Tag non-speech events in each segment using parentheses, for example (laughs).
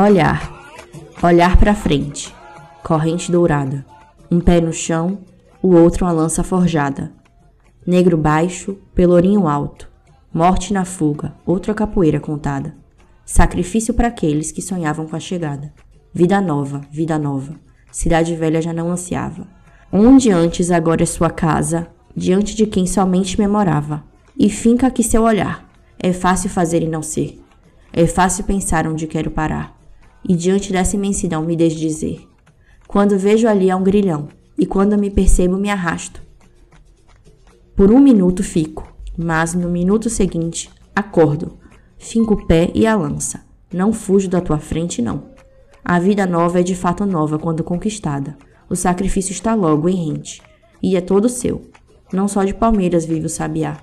Olhar. Olhar para frente. Corrente dourada. Um pé no chão, o outro uma lança forjada. Negro baixo, pelourinho alto. Morte na fuga, outra capoeira contada. Sacrifício para aqueles que sonhavam com a chegada. Vida nova, vida nova. Cidade velha já não ansiava. Onde antes agora é sua casa, diante de quem somente memorava. E finca aqui seu olhar. É fácil fazer e não ser. É fácil pensar onde quero parar. E diante dessa imensidão me desdizer. Quando vejo ali há um grilhão, e quando me percebo me arrasto. Por um minuto fico, mas no minuto seguinte acordo, finco o pé e a lança. Não fujo da tua frente, não. A vida nova é de fato nova quando conquistada. O sacrifício está logo em rente, e é todo seu. Não só de palmeiras vive o sabiá.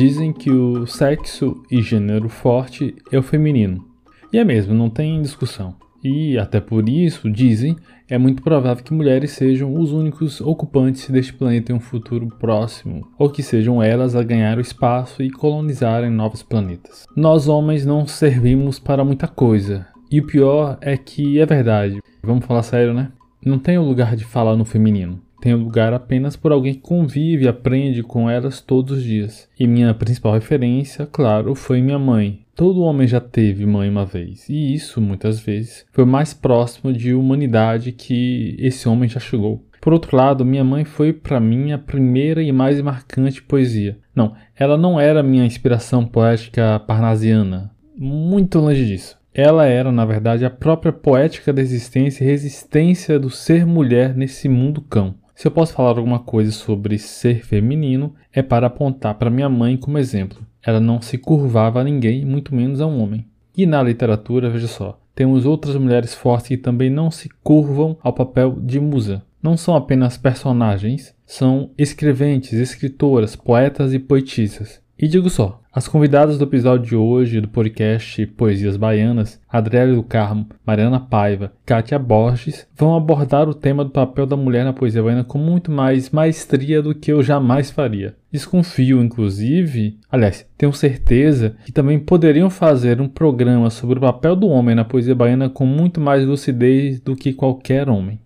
Dizem que o sexo e gênero forte é o feminino. E é mesmo, não tem discussão. E até por isso, dizem, é muito provável que mulheres sejam os únicos ocupantes deste planeta em um futuro próximo, ou que sejam elas a ganhar o espaço e colonizarem novos planetas. Nós homens não servimos para muita coisa. E o pior é que é verdade. Vamos falar sério, né? Não tem o lugar de falar no feminino tem lugar apenas por alguém que convive e aprende com elas todos os dias. E minha principal referência, claro, foi minha mãe. Todo homem já teve mãe uma vez, e isso, muitas vezes, foi mais próximo de humanidade que esse homem já chegou. Por outro lado, minha mãe foi para mim a primeira e mais marcante poesia. Não, ela não era minha inspiração poética parnasiana, muito longe disso. Ela era, na verdade, a própria poética da existência e resistência do ser mulher nesse mundo cão. Se eu posso falar alguma coisa sobre ser feminino, é para apontar para minha mãe como exemplo. Ela não se curvava a ninguém, muito menos a um homem. E na literatura, veja só, temos outras mulheres fortes que também não se curvam ao papel de musa. Não são apenas personagens, são escreventes, escritoras, poetas e poetisas. E digo só, as convidadas do episódio de hoje do podcast Poesias Baianas, Adriele do Carmo, Mariana Paiva, Kátia Borges, vão abordar o tema do papel da mulher na poesia baiana com muito mais maestria do que eu jamais faria. Desconfio, inclusive, aliás, tenho certeza que também poderiam fazer um programa sobre o papel do homem na poesia baiana com muito mais lucidez do que qualquer homem.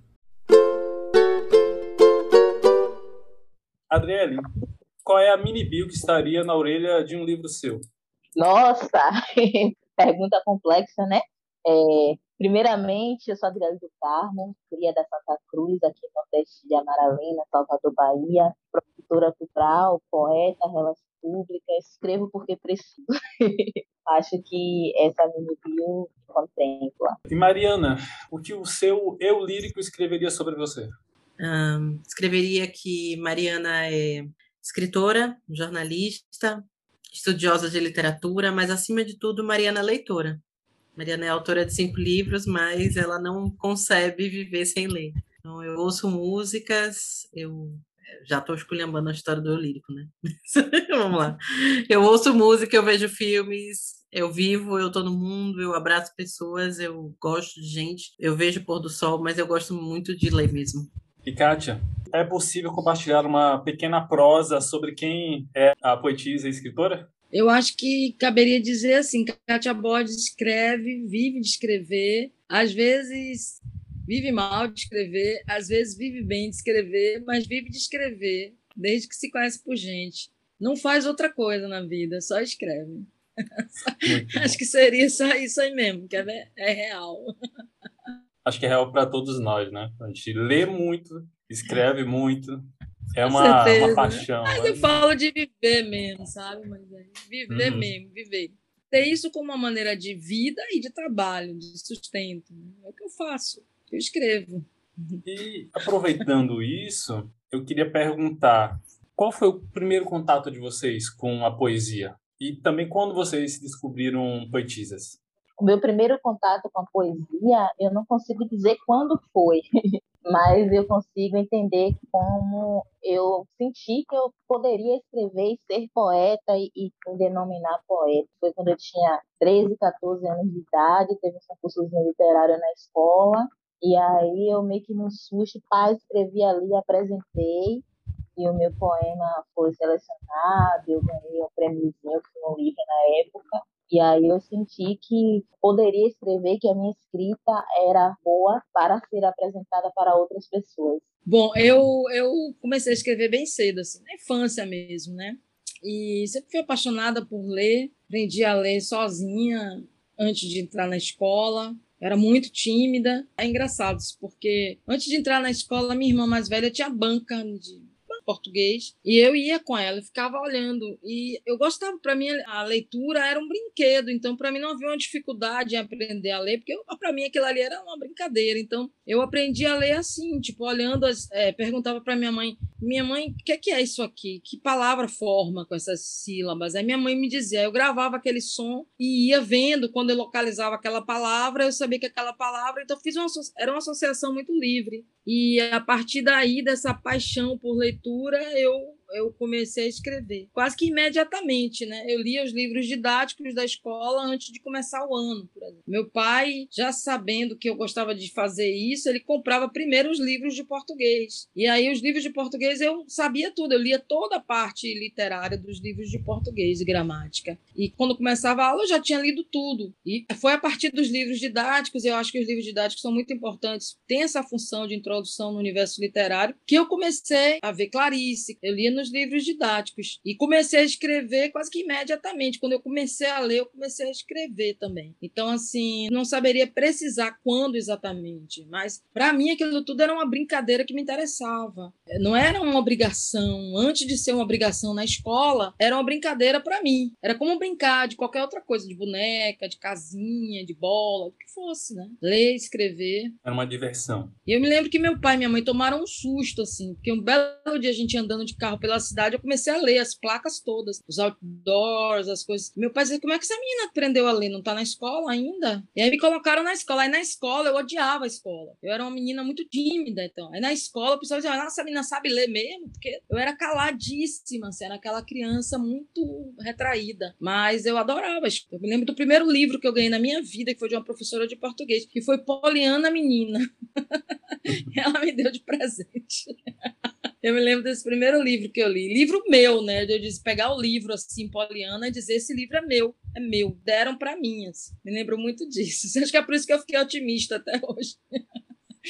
Adriele, qual é a mini bio que estaria na orelha de um livro seu? Nossa, (laughs) pergunta complexa, né? É, primeiramente, eu sou Adriana do Carmo, cria da Santa Cruz, aqui no Nordeste de Amaralina, Salvador, Bahia, produtora cultural, poeta, relações públicas, escrevo porque preciso. (laughs) Acho que essa mini bio contempla. E Mariana, o que o seu eu lírico escreveria sobre você? Um, escreveria que Mariana é escritora, jornalista, estudiosa de literatura, mas acima de tudo, Mariana leitora. Mariana é autora de cinco livros, mas ela não concebe viver sem ler. Então, eu ouço músicas, eu já estou esculhambando a história do eu lírico, né? (laughs) Vamos lá. Eu ouço música, eu vejo filmes, eu vivo, eu estou no mundo, eu abraço pessoas, eu gosto de gente, eu vejo pôr do sol, mas eu gosto muito de ler mesmo. E Kátia, é possível compartilhar uma pequena prosa sobre quem é a poetisa e escritora? Eu acho que caberia dizer assim, Kátia Borges escreve, vive de escrever, às vezes vive mal de escrever, às vezes vive bem de escrever, mas vive de escrever, desde que se conhece por gente. Não faz outra coisa na vida, só escreve. (laughs) Acho que seria só isso aí mesmo, que é, é real acho que é real para todos nós, né? A gente lê muito, escreve muito, é uma, uma paixão. Mas né? eu falo de viver mesmo, sabe? Mas é viver uhum. mesmo, viver. Ter isso como uma maneira de vida e de trabalho, de sustento. Né? É o que eu faço, eu escrevo. E aproveitando isso, eu queria perguntar qual foi o primeiro contato de vocês com a poesia? E também quando vocês descobriram poetisas? O meu primeiro contato com a poesia, eu não consigo dizer quando foi, (laughs) mas eu consigo entender como eu senti que eu poderia escrever e ser poeta e, e me denominar poeta. Foi quando eu tinha 13, 14 anos de idade, teve um concursozinho literário na escola, e aí eu meio que no susto, pai, escrevi ali, apresentei, e o meu poema foi selecionado, eu ganhei um prêmiozinho, que foi um livro na época, e aí eu senti que poderia escrever que a minha escrita era boa para ser apresentada para outras pessoas. Bom, eu, eu comecei a escrever bem cedo, assim, na infância mesmo, né? E sempre fui apaixonada por ler, aprendi a ler sozinha antes de entrar na escola. Era muito tímida. É engraçado, porque antes de entrar na escola, minha irmã mais velha tinha banca de português e eu ia com ela, ficava olhando e eu gostava, para mim a leitura era um brinquedo, então para mim não havia uma dificuldade em aprender a ler, porque para mim aquilo ali era uma brincadeira, então eu aprendi a ler assim, tipo olhando, as, é, perguntava para minha mãe, minha mãe, o que, é que é isso aqui? Que palavra forma com essas sílabas? Aí minha mãe me dizia, eu gravava aquele som e ia vendo quando eu localizava aquela palavra, eu sabia que aquela palavra, então fiz uma era uma associação muito livre e a partir daí dessa paixão por leitura eu eu comecei a escrever. Quase que imediatamente, né? Eu lia os livros didáticos da escola antes de começar o ano, por exemplo. Meu pai, já sabendo que eu gostava de fazer isso, ele comprava primeiro os livros de português. E aí os livros de português eu sabia tudo, eu lia toda a parte literária dos livros de português e gramática. E quando começava a aula eu já tinha lido tudo. E foi a partir dos livros didáticos, eu acho que os livros didáticos são muito importantes, tem essa função de introdução no universo literário, que eu comecei a ver Clarice, eu lia nos livros didáticos. E comecei a escrever quase que imediatamente. Quando eu comecei a ler, eu comecei a escrever também. Então, assim, não saberia precisar quando exatamente, mas para mim aquilo tudo era uma brincadeira que me interessava. Não era uma obrigação. Antes de ser uma obrigação na escola, era uma brincadeira para mim. Era como brincar de qualquer outra coisa, de boneca, de casinha, de bola, o que fosse, né? Ler, escrever. Era uma diversão. E eu me lembro que meu pai e minha mãe tomaram um susto, assim, porque um belo dia a gente andando de carro pela cidade, eu comecei a ler as placas todas, os outdoors, as coisas. Meu pai dizia, como é que essa menina aprendeu a ler? Não tá na escola ainda? E aí me colocaram na escola. Aí na escola eu odiava a escola. Eu era uma menina muito tímida, então. Aí na escola o pessoal dizia, nossa, essa menina sabe ler mesmo? Porque eu era caladíssima, assim, era aquela criança muito retraída. Mas eu adorava. Eu me lembro do primeiro livro que eu ganhei na minha vida, que foi de uma professora de português, que foi Poliana Menina. (laughs) Ela me deu de presente. (laughs) Eu me lembro desse primeiro livro que eu li. Livro meu, né? Eu disse pegar o livro assim, Poliana, e dizer: esse livro é meu, é meu. Deram para mim. Assim. Me lembro muito disso. (laughs) Acho que é por isso que eu fiquei otimista até hoje.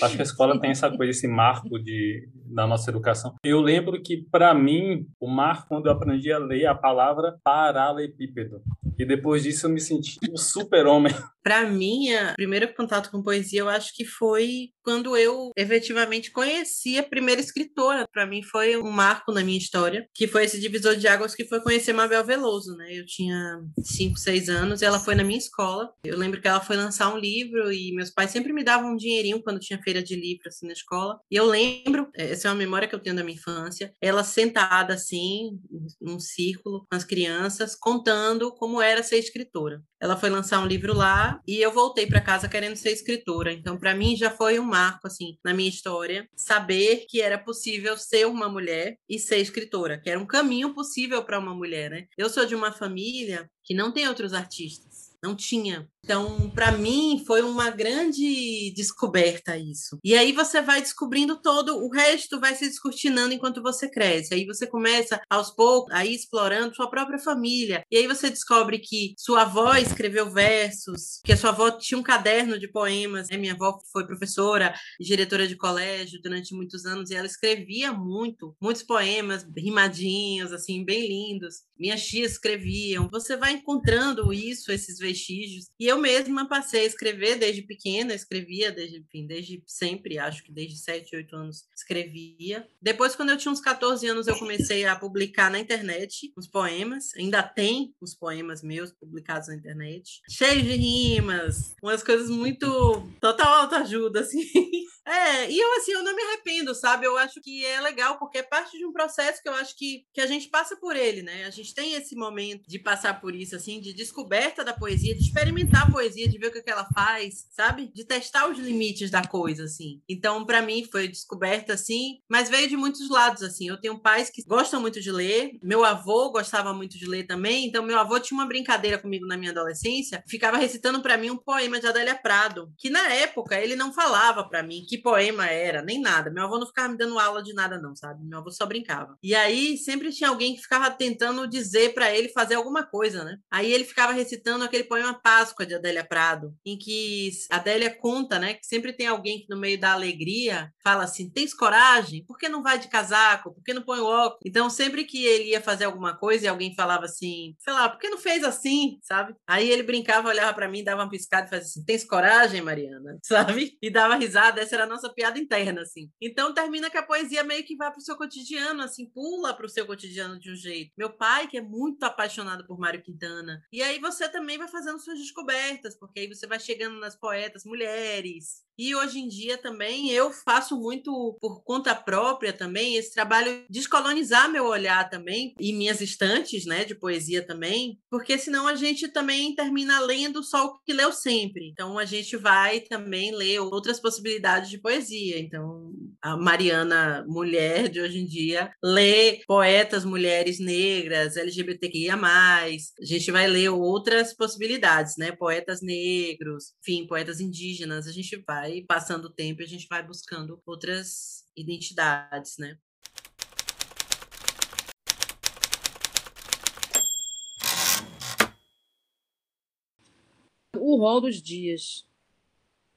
Acho que a escola tem essa coisa, esse marco de, da nossa educação. Eu lembro que, para mim, o marco, quando eu aprendi a ler a palavra paralelepípedo. E depois disso eu me senti um super-homem. Para mim, o primeiro contato com poesia, eu acho que foi quando eu efetivamente conheci a primeira escritora. Para mim foi um marco na minha história, que foi esse divisor de águas que foi conhecer Mabel Veloso, né? Eu tinha 5, 6 anos e ela foi na minha escola. Eu lembro que ela foi lançar um livro e meus pais sempre me davam um dinheirinho quando tinha feira de livro assim na escola. E eu lembro, é, essa é uma memória que eu tenho da minha infância, ela sentada assim, num círculo com as crianças, contando como era ser escritora. Ela foi lançar um livro lá e eu voltei para casa querendo ser escritora. Então, para mim já foi um marco assim na minha história, saber que era possível ser uma mulher e ser escritora, que era um caminho possível para uma mulher, né? Eu sou de uma família que não tem outros artistas. Não tinha. Então, para mim, foi uma grande descoberta isso. E aí você vai descobrindo todo, o resto vai se descortinando enquanto você cresce. Aí você começa, aos poucos, a ir explorando sua própria família. E aí você descobre que sua avó escreveu versos, que a sua avó tinha um caderno de poemas. Né? Minha avó foi professora, diretora de colégio durante muitos anos, e ela escrevia muito, muitos poemas rimadinhos, assim, bem lindos. Minhas tias escreviam. Você vai encontrando isso, esses vestígios. E eu eu mesma passei a escrever desde pequena, escrevia desde, enfim, desde sempre, acho que desde 7, 8 anos escrevia. Depois, quando eu tinha uns 14 anos, eu comecei a publicar na internet os poemas. Ainda tem os poemas meus publicados na internet. Cheios de rimas, umas coisas muito. total autoajuda, assim. (laughs) É, É, e eu assim, eu não me arrependo, sabe? Eu acho que é legal, porque é parte de um processo que eu acho que, que a gente passa por ele, né? A gente tem esse momento de passar por isso, assim, de descoberta da poesia, de experimentar a poesia, de ver o que, que ela faz, sabe? De testar os limites da coisa, assim. Então, para mim, foi descoberta, assim, mas veio de muitos lados, assim. Eu tenho pais que gostam muito de ler, meu avô gostava muito de ler também, então meu avô tinha uma brincadeira comigo na minha adolescência, ficava recitando para mim um poema de Adélia Prado, que na época ele não falava para mim que poema era, nem nada. Meu avô não ficava me dando aula de nada, não, sabe? Meu avô só brincava. E aí sempre tinha alguém que ficava tentando dizer para ele fazer alguma coisa, né? Aí ele ficava recitando aquele poema Páscoa de Adélia Prado, em que Adélia conta, né, que sempre tem alguém que no meio da alegria fala assim: tens coragem? Por que não vai de casaco? Por que não põe o óculos? Então, sempre que ele ia fazer alguma coisa e alguém falava assim, sei lá, por que não fez assim, sabe? Aí ele brincava, olhava para mim, dava uma piscada e fazia assim: tens coragem, Mariana? (laughs) Sabe? E dava risada, essa era a nossa piada interna, assim. Então, termina que a poesia meio que vai pro seu cotidiano, assim, pula pro seu cotidiano de um jeito. Meu pai, que é muito apaixonado por Mário Quintana. E aí você também vai fazendo suas descobertas, porque aí você vai chegando nas poetas mulheres, e hoje em dia também eu faço muito por conta própria também esse trabalho de descolonizar meu olhar também e minhas estantes, né, de poesia também, porque senão a gente também termina lendo só o que leu sempre. Então a gente vai também ler outras possibilidades de poesia. Então a Mariana mulher de hoje em dia lê poetas mulheres negras, LGBTQIA+, a gente vai ler outras possibilidades, né, poetas negros, enfim, poetas indígenas, a gente vai vai passando o tempo e a gente vai buscando outras identidades, né? O rol dos dias.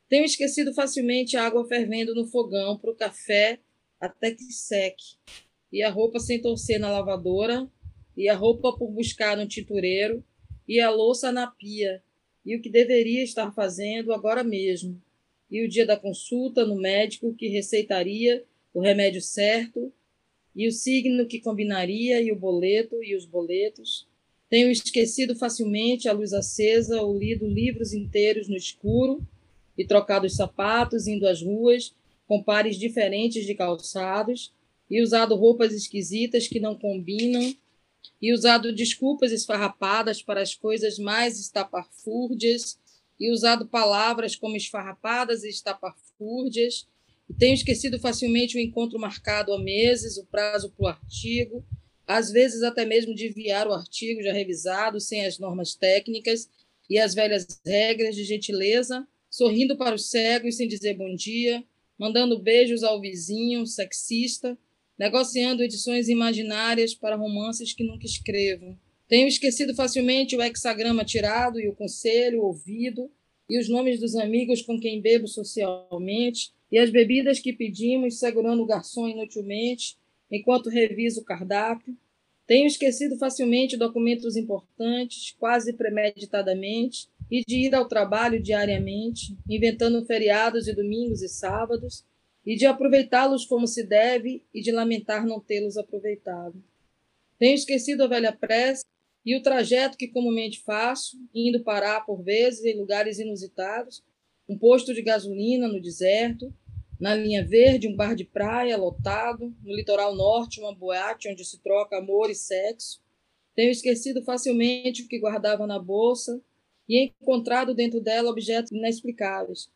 Tenho esquecido facilmente a água fervendo no fogão para o café até que seque, e a roupa sem torcer na lavadora, e a roupa por buscar no tintureiro, e a louça na pia, e o que deveria estar fazendo agora mesmo e o dia da consulta no médico que receitaria o remédio certo, e o signo que combinaria, e o boleto e os boletos. Tenho esquecido facilmente a luz acesa ou lido livros inteiros no escuro e trocado os sapatos indo às ruas com pares diferentes de calçados e usado roupas esquisitas que não combinam e usado desculpas esfarrapadas para as coisas mais estapafúrdias e usado palavras como esfarrapadas e estapafúrdias, e tenho esquecido facilmente o encontro marcado há meses, o prazo para o artigo, às vezes até mesmo de enviar o artigo já revisado, sem as normas técnicas e as velhas regras de gentileza, sorrindo para os cegos sem dizer bom dia, mandando beijos ao vizinho, sexista, negociando edições imaginárias para romances que nunca escrevo. Tenho esquecido facilmente o hexagrama tirado e o conselho ouvido, e os nomes dos amigos com quem bebo socialmente, e as bebidas que pedimos, segurando o garçom inutilmente, enquanto reviso o cardápio. Tenho esquecido facilmente documentos importantes, quase premeditadamente, e de ir ao trabalho diariamente, inventando feriados e domingos e sábados, e de aproveitá-los como se deve e de lamentar não tê-los aproveitado. Tenho esquecido a velha prece e o trajeto que comumente faço, indo parar por vezes em lugares inusitados, um posto de gasolina no deserto, na linha verde um bar de praia lotado, no litoral norte uma boate onde se troca amor e sexo. Tenho esquecido facilmente o que guardava na bolsa e encontrado dentro dela objetos inexplicáveis,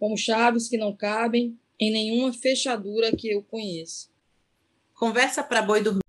como chaves que não cabem em nenhuma fechadura que eu conheça. Conversa para boi dormir.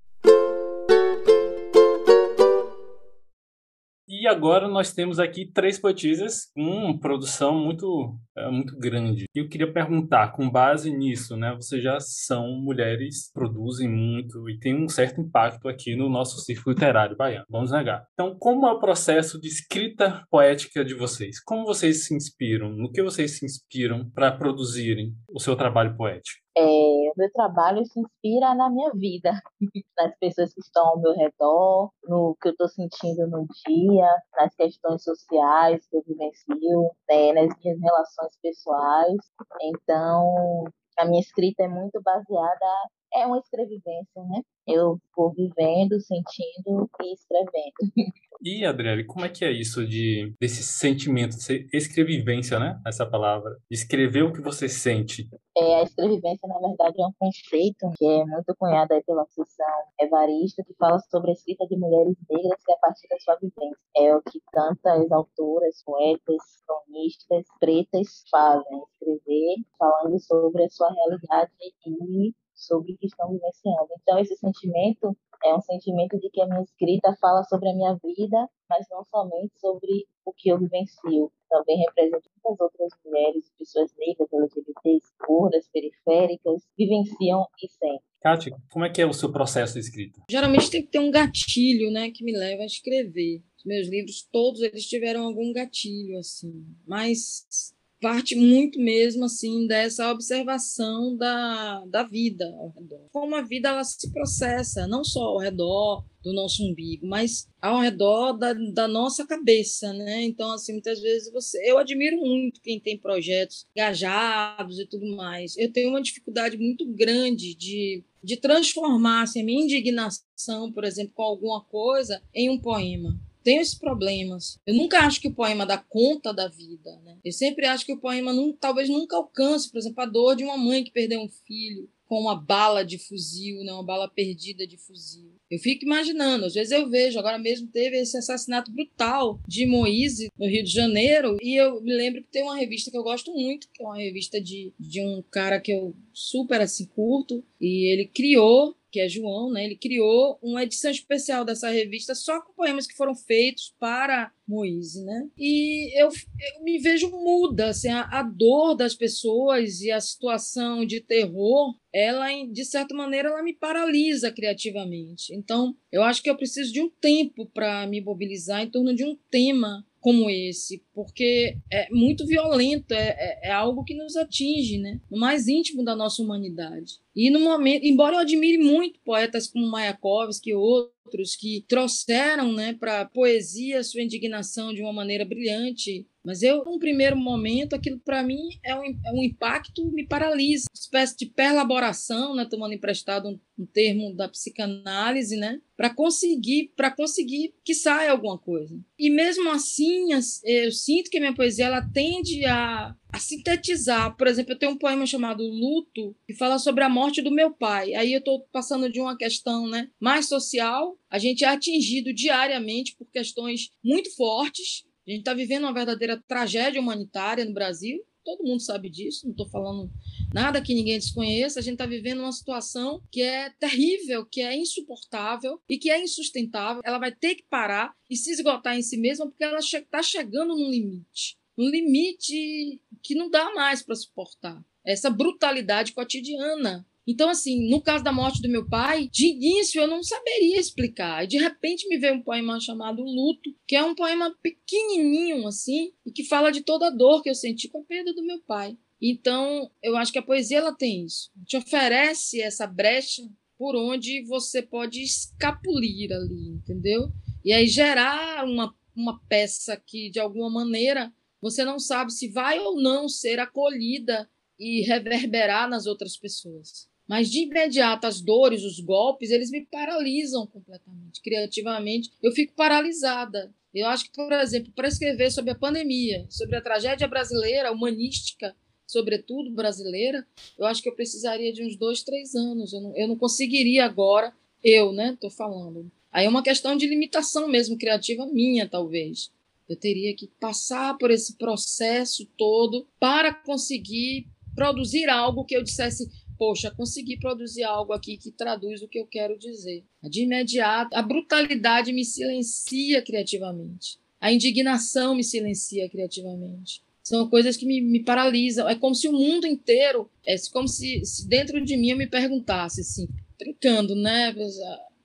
E agora nós temos aqui três poetisas com produção muito, é, muito grande. E eu queria perguntar, com base nisso, né? Vocês já são mulheres, produzem muito e têm um certo impacto aqui no nosso círculo literário baiano. Vamos negar. Então, como é o processo de escrita poética de vocês? Como vocês se inspiram? No que vocês se inspiram para produzirem o seu trabalho poético? É, o meu trabalho se inspira na minha vida, (laughs) nas pessoas que estão ao meu redor, no que eu estou sentindo no dia, nas questões sociais que eu vivencio, né, nas minhas relações pessoais. Então, a minha escrita é muito baseada é uma escrevivência, né? Eu vou vivendo, sentindo e escrevendo. E, Adriele, como é que é isso de desse sentimento, escrevivência, né? Essa palavra. Escrever o que você sente. É, a escrevivência, na verdade, é um conceito que é muito cunhado aí pela sessão evarista, que fala sobre a escrita de mulheres negras que é a partir da sua vivência. É o que tantas autoras, poetas, cronistas pretas fazem, escrever falando sobre a sua realidade e sobre o que estão vivenciando. Então, esse sentimento é um sentimento de que a minha escrita fala sobre a minha vida, mas não somente sobre o que eu vivencio. Também representa muitas outras mulheres, pessoas negras, LGBTs, gordas, periféricas, vivenciam e sentem. Kátia, como é que é o seu processo de escrita? Geralmente tem que ter um gatilho, né, que me leva a escrever. Os meus livros todos eles tiveram algum gatilho assim, mas parte muito mesmo assim dessa observação da, da vida ao redor. Como a vida ela se processa, não só ao redor do nosso umbigo, mas ao redor da, da nossa cabeça, né? Então, assim, muitas vezes você... Eu admiro muito quem tem projetos engajados e tudo mais. Eu tenho uma dificuldade muito grande de, de transformar assim, a minha indignação, por exemplo, com alguma coisa em um poema tenho esses problemas. Eu nunca acho que o poema dá conta da vida, né? Eu sempre acho que o poema não, talvez nunca alcance, por exemplo, a dor de uma mãe que perdeu um filho com uma bala de fuzil, né? uma bala perdida de fuzil. Eu fico imaginando, às vezes eu vejo, agora mesmo teve esse assassinato brutal de Moise no Rio de Janeiro, e eu me lembro que tem uma revista que eu gosto muito, que é uma revista de, de um cara que eu super assim curto, e ele criou que é João, né? Ele criou uma edição especial dessa revista só com poemas que foram feitos para Moise, né? E eu, eu me vejo muda, assim, a, a, dor das pessoas e a situação de terror, ela, de certa maneira, ela me paralisa criativamente. Então, eu acho que eu preciso de um tempo para me mobilizar em torno de um tema como esse, porque é muito violento, é, é, é, algo que nos atinge, né? No mais íntimo da nossa humanidade. E no momento, embora eu admire muito poetas como Mayakovsky e outros que trouxeram, né, para poesia sua indignação de uma maneira brilhante, mas eu, num primeiro momento, aquilo para mim é um, é um, impacto, me paralisa. Uma espécie de perlaboração, né? tomando emprestado um, um termo da psicanálise, né? para conseguir para conseguir que saia alguma coisa. E mesmo assim, eu sinto que a minha poesia ela tende a, a sintetizar. Por exemplo, eu tenho um poema chamado Luto, que fala sobre a morte do meu pai. Aí eu estou passando de uma questão né, mais social. A gente é atingido diariamente por questões muito fortes a gente está vivendo uma verdadeira tragédia humanitária no Brasil, todo mundo sabe disso, não estou falando nada que ninguém desconheça. A gente está vivendo uma situação que é terrível, que é insuportável e que é insustentável. Ela vai ter que parar e se esgotar em si mesma porque ela está chegando num limite um limite que não dá mais para suportar. Essa brutalidade cotidiana então, assim, no caso da morte do meu pai, de início eu não saberia explicar. E de repente me veio um poema chamado Luto, que é um poema pequenininho, assim, e que fala de toda a dor que eu senti com a perda do meu pai. Então, eu acho que a poesia ela tem isso. Te oferece essa brecha por onde você pode escapulir ali, entendeu? E aí gerar uma, uma peça que, de alguma maneira, você não sabe se vai ou não ser acolhida e reverberar nas outras pessoas. Mas de imediato as dores, os golpes, eles me paralisam completamente, criativamente. Eu fico paralisada. Eu acho que, por exemplo, para escrever sobre a pandemia, sobre a tragédia brasileira, humanística, sobretudo brasileira, eu acho que eu precisaria de uns dois, três anos. Eu não, eu não conseguiria agora, eu, né, estou falando. Aí é uma questão de limitação mesmo, criativa minha, talvez. Eu teria que passar por esse processo todo para conseguir produzir algo que eu dissesse, poxa, consegui produzir algo aqui que traduz o que eu quero dizer. De imediato, a brutalidade me silencia criativamente. A indignação me silencia criativamente. São coisas que me, me paralisam. É como se o mundo inteiro, é como se, se dentro de mim eu me perguntasse, assim, brincando, né?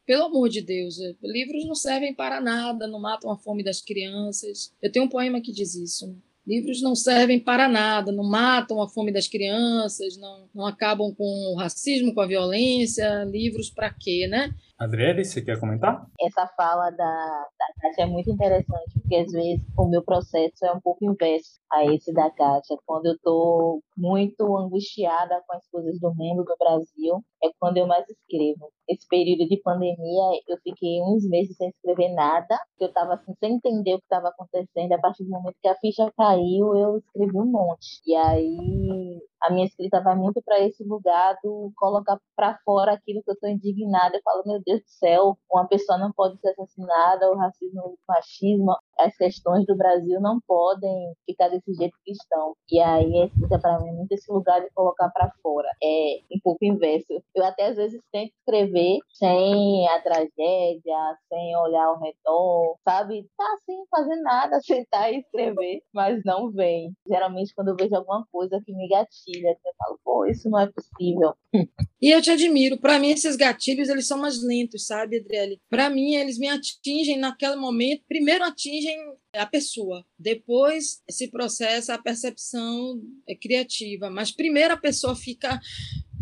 Pelo amor de Deus, livros não servem para nada, não matam a fome das crianças. Eu tenho um poema que diz isso. Né? Livros não servem para nada, não matam a fome das crianças, não, não acabam com o racismo, com a violência. Livros para quê, né? Adriele, você quer comentar? Essa fala da, da Kátia é muito interessante, porque às vezes o meu processo é um pouco inverso a esse da Kátia. Quando eu estou muito angustiada com as coisas do mundo, do Brasil, é quando eu mais escrevo. Esse período de pandemia, eu fiquei uns meses sem escrever nada, eu estava assim, sem entender o que estava acontecendo. A partir do momento que a ficha caiu, eu escrevi um monte. E aí a minha escrita vai muito para esse lugar do colocar para fora aquilo que eu estou indignada. Eu falo, meu Deus do céu, uma pessoa não pode ser assassinada, o racismo, o machismo, as questões do Brasil não podem ficar desse jeito que estão. E aí a escrita para mim é muito esse lugar de colocar para fora. É um pouco inverso. Eu até às vezes tento escrever sem a tragédia, sem olhar ao redor, sabe? Tá assim, fazendo nada, (laughs) sentar e escrever, mas não vem. Geralmente quando eu vejo alguma coisa que me gatilha, eu falo, pô, isso não é possível. E eu te admiro. Para mim, esses gatilhos, eles são mais lentos, sabe, Adriele? Para mim, eles me atingem naquele momento. Primeiro atingem a pessoa, depois se processa a percepção criativa. Mas primeiro a pessoa fica,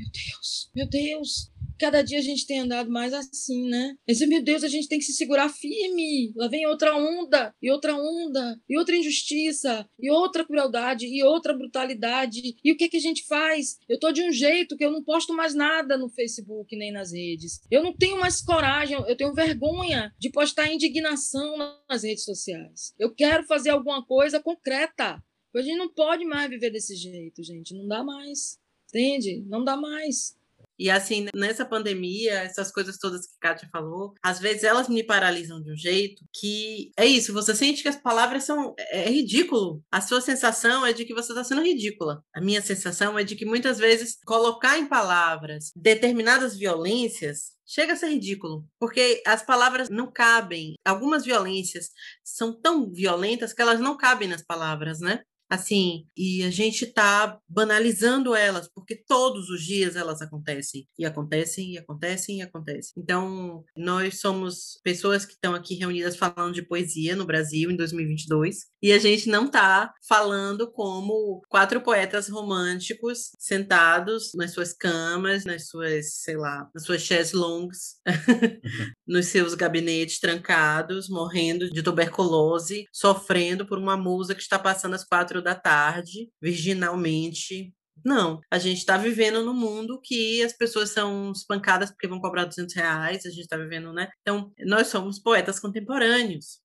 meu Deus, meu Deus, cada dia a gente tem andado mais assim, né? Esse, meu Deus, a gente tem que se segurar firme. Lá vem outra onda, e outra onda, e outra injustiça, e outra crueldade, e outra brutalidade. E o que, que a gente faz? Eu tô de um jeito que eu não posto mais nada no Facebook nem nas redes. Eu não tenho mais coragem, eu tenho vergonha de postar indignação nas redes sociais. Eu quero fazer alguma coisa concreta. A gente não pode mais viver desse jeito, gente. Não dá mais. Entende? Não dá mais. E assim, nessa pandemia, essas coisas todas que Kátia falou, às vezes elas me paralisam de um jeito que é isso, você sente que as palavras são. É, é ridículo. A sua sensação é de que você está sendo ridícula. A minha sensação é de que muitas vezes colocar em palavras determinadas violências chega a ser ridículo, porque as palavras não cabem. Algumas violências são tão violentas que elas não cabem nas palavras, né? Assim, e a gente está banalizando elas, porque todos os dias elas acontecem, e acontecem, e acontecem, e acontecem. Então, nós somos pessoas que estão aqui reunidas falando de poesia no Brasil em 2022, e a gente não está falando como quatro poetas românticos sentados nas suas camas, nas suas, sei lá, nas suas chaises longas, (laughs) nos seus gabinetes trancados, morrendo de tuberculose, sofrendo por uma musa que está passando às quatro da tarde, virginalmente, não, a gente está vivendo num mundo que as pessoas são espancadas porque vão cobrar 200 reais, a gente está vivendo, né? Então, nós somos poetas contemporâneos,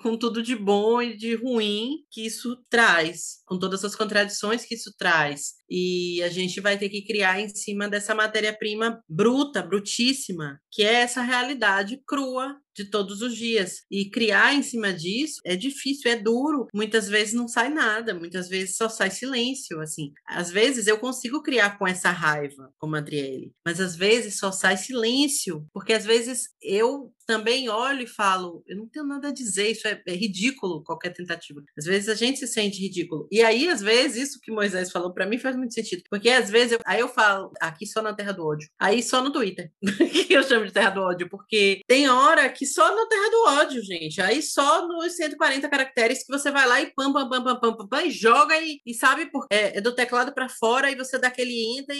com tudo de bom e de ruim que isso traz, com todas as contradições que isso traz. E a gente vai ter que criar em cima dessa matéria-prima bruta, brutíssima, que é essa realidade crua de todos os dias. E criar em cima disso é difícil, é duro. Muitas vezes não sai nada, muitas vezes só sai silêncio, assim. Às vezes eu consigo criar com essa raiva, como a Adriele, mas às vezes só sai silêncio, porque às vezes eu também olho e falo, eu não tenho nada a dizer, isso é, é, ridículo qualquer tentativa. Às vezes a gente se sente ridículo. E aí, às vezes, isso que Moisés falou para mim faz muito sentido. Porque às vezes, eu, aí eu falo, aqui só na Terra do Ódio. Aí só no Twitter. (laughs) que eu chamo de Terra do Ódio. Porque tem hora que só na Terra do Ódio, gente. Aí só nos 140 caracteres que você vai lá e pam, pam, pam, pam, pam, pam, pam e joga e, e sabe, por, é, é do teclado para fora e você dá aquele enter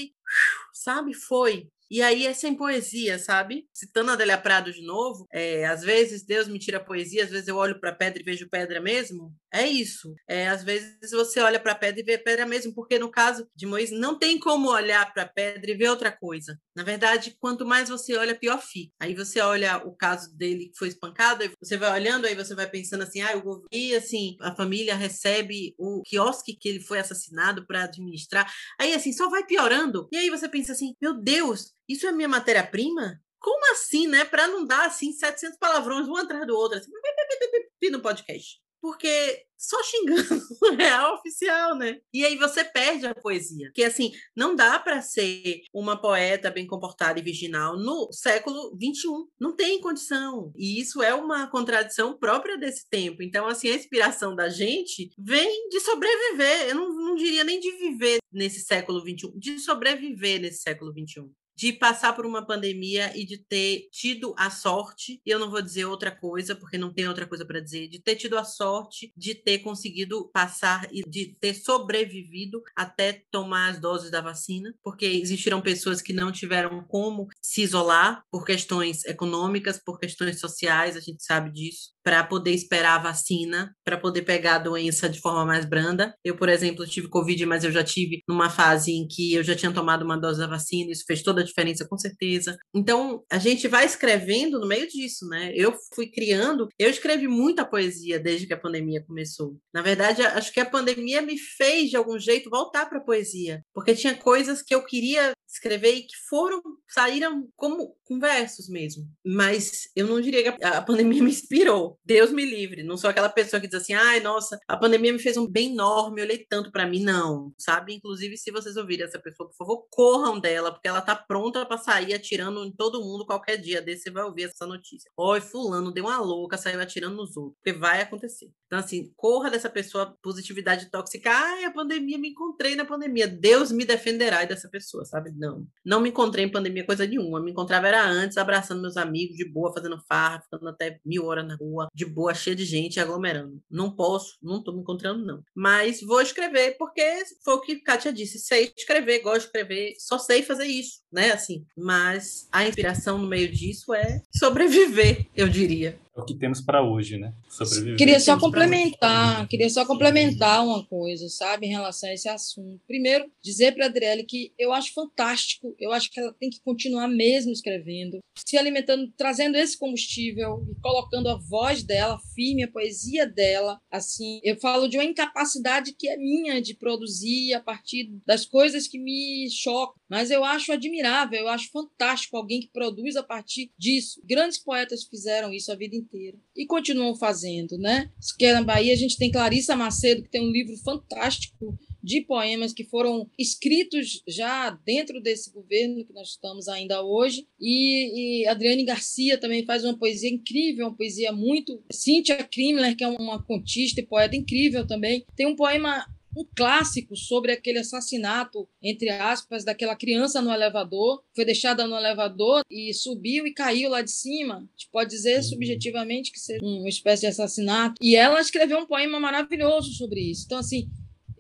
sabe, foi. E aí é sem poesia, sabe? Citando Adélia Prado de novo, é, às vezes Deus me tira poesia, às vezes eu olho para pedra e vejo pedra mesmo. É isso. É, às vezes você olha para a pedra e vê pedra mesmo, porque no caso de Moisés não tem como olhar para a pedra e ver outra coisa. Na verdade, quanto mais você olha, pior fica. Aí você olha o caso dele que foi espancado, aí você vai olhando, aí você vai pensando assim, ah, o governo, e assim, a família recebe o quiosque que ele foi assassinado para administrar. Aí assim, só vai piorando. E aí você pensa assim, meu Deus, isso é minha matéria-prima? Como assim, né? Para não dar assim 700 palavrões um atrás do outro, assim, (laughs) no podcast. Porque só xingando (laughs) real oficial, né? E aí você perde a poesia. Que assim, não dá para ser uma poeta bem comportada e virginal no século 21. Não tem condição. E isso é uma contradição própria desse tempo. Então, assim, a inspiração da gente vem de sobreviver. Eu não, não diria nem de viver nesse século 21, de sobreviver nesse século 21 de passar por uma pandemia e de ter tido a sorte, e eu não vou dizer outra coisa, porque não tem outra coisa para dizer, de ter tido a sorte de ter conseguido passar e de ter sobrevivido até tomar as doses da vacina, porque existiram pessoas que não tiveram como se isolar por questões econômicas, por questões sociais, a gente sabe disso, para poder esperar a vacina, para poder pegar a doença de forma mais branda. Eu, por exemplo, tive Covid, mas eu já tive numa fase em que eu já tinha tomado uma dose da vacina, isso fez toda a diferença, com certeza. Então, a gente vai escrevendo no meio disso, né? Eu fui criando, eu escrevi muita poesia desde que a pandemia começou. Na verdade, acho que a pandemia me fez, de algum jeito, voltar para a poesia, porque tinha coisas que eu queria escrever e que foram, saíram como conversos mesmo. Mas eu não diria que a pandemia (laughs) me inspirou. Deus me livre. Não sou aquela pessoa que diz assim, ai, nossa, a pandemia me fez um bem enorme, eu olhei tanto para mim. Não, sabe? Inclusive, se vocês ouvirem essa pessoa, por favor, corram dela, porque ela tá pronta para sair atirando em todo mundo qualquer dia desse, você vai ouvir essa notícia. Oi, fulano deu uma louca, saiu atirando nos outros. Porque vai acontecer. Então, assim, corra dessa pessoa, positividade tóxica. Ai, a pandemia, me encontrei na pandemia. Deus me defenderá dessa pessoa, sabe? Não. Não me encontrei em pandemia coisa nenhuma. Me encontrava era antes, abraçando meus amigos, de boa, fazendo farra, ficando até mil horas na rua, de boa, cheia de gente, aglomerando. Não posso, não tô me encontrando, não. Mas vou escrever, porque foi o que Kátia disse. Sei escrever, gosto de escrever, só sei fazer isso, né? Assim. Mas a inspiração no meio disso é sobreviver, eu diria. É o que temos para hoje, né? Sobreviver. Queria só complementar, queria só complementar uma coisa, sabe, em relação a esse assunto. Primeiro, dizer para a Adriele que eu acho fantástico, eu acho que ela tem que continuar mesmo escrevendo, se alimentando, trazendo esse combustível e colocando a voz dela firme, a poesia dela, assim. Eu falo de uma incapacidade que é minha de produzir a partir das coisas que me chocam, mas eu acho admirável, eu acho fantástico alguém que produz a partir disso. Grandes poetas fizeram isso a vida inteira e continuam fazendo, né? Que na Bahia a gente tem Clarissa Macedo, que tem um livro fantástico de poemas que foram escritos já dentro desse governo que nós estamos ainda hoje. E, e Adriane Garcia também faz uma poesia incrível, uma poesia muito. Cíntia Krimler, que é uma contista e poeta incrível também, tem um poema um clássico sobre aquele assassinato, entre aspas, daquela criança no elevador, foi deixada no elevador e subiu e caiu lá de cima. A gente pode dizer uhum. subjetivamente que seja uma espécie de assassinato. E ela escreveu um poema maravilhoso sobre isso. Então, assim,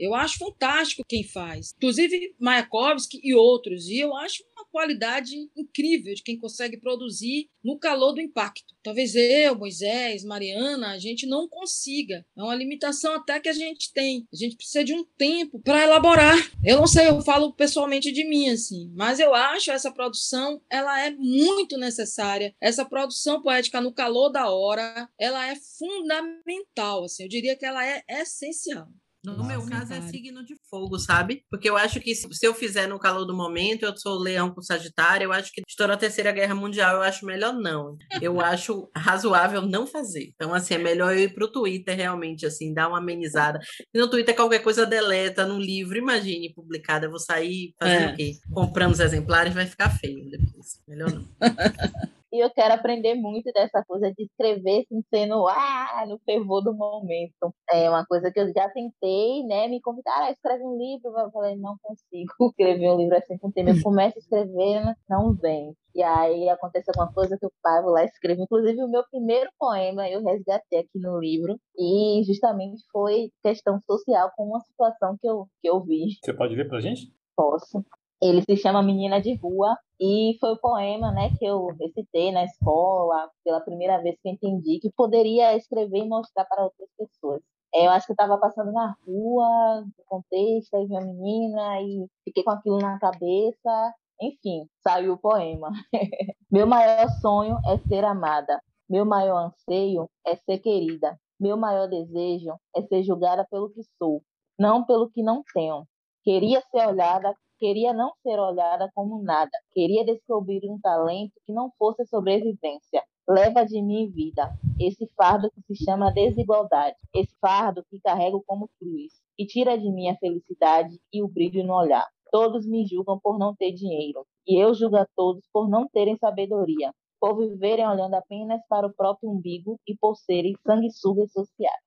eu acho fantástico quem faz. Inclusive Mayakovsky e outros. E eu acho qualidade incrível de quem consegue produzir no calor do impacto. Talvez eu, Moisés, Mariana, a gente não consiga. É uma limitação até que a gente tem. A gente precisa de um tempo para elaborar. Eu não sei, eu falo pessoalmente de mim assim, mas eu acho essa produção, ela é muito necessária. Essa produção poética no calor da hora, ela é fundamental, assim. Eu diria que ela é essencial. No Nossa, meu caso é signo de fogo, sabe? Porque eu acho que se eu fizer no calor do momento, eu sou leão com sagitário, eu acho que estourou a terceira guerra mundial, eu acho melhor não. Eu (laughs) acho razoável não fazer. Então, assim, é melhor eu ir pro Twitter realmente, assim, dar uma amenizada. E no Twitter qualquer coisa deleta, no livro, imagine, publicada, eu vou sair fazendo é. o quê? Comprando os exemplares, vai ficar feio depois. Melhor não. (laughs) E eu quero aprender muito dessa coisa de escrever sem sendo ah, no fervor do momento. É uma coisa que eu já tentei, né? Me convidaram, ah, escreve um livro. Eu falei, não consigo (laughs) escrever um livro assim com tema. Eu (laughs) começo a escrever, não vem. E aí acontece alguma coisa que eu paro lá escrevo. Inclusive, o meu primeiro poema eu resgatei aqui no livro. E justamente foi questão social com uma situação que eu, que eu vi. Você pode ler pra gente? Posso. Ele se chama Menina de Rua e foi o poema né, que eu recitei na escola, pela primeira vez que eu entendi que poderia escrever e mostrar para outras pessoas. É, eu acho que eu estava passando na rua, no contexto, aí vi uma menina e fiquei com aquilo na cabeça. Enfim, saiu o poema. (laughs) Meu maior sonho é ser amada. Meu maior anseio é ser querida. Meu maior desejo é ser julgada pelo que sou, não pelo que não tenho. Queria ser olhada Queria não ser olhada como nada. Queria descobrir um talento que não fosse sobrevivência. Leva de mim vida, esse fardo que se chama desigualdade, esse fardo que carrego como cruz, e tira de mim a felicidade e o brilho no olhar. Todos me julgam por não ter dinheiro, e eu julgo a todos por não terem sabedoria, por viverem olhando apenas para o próprio umbigo e por serem sanguessugas sociais.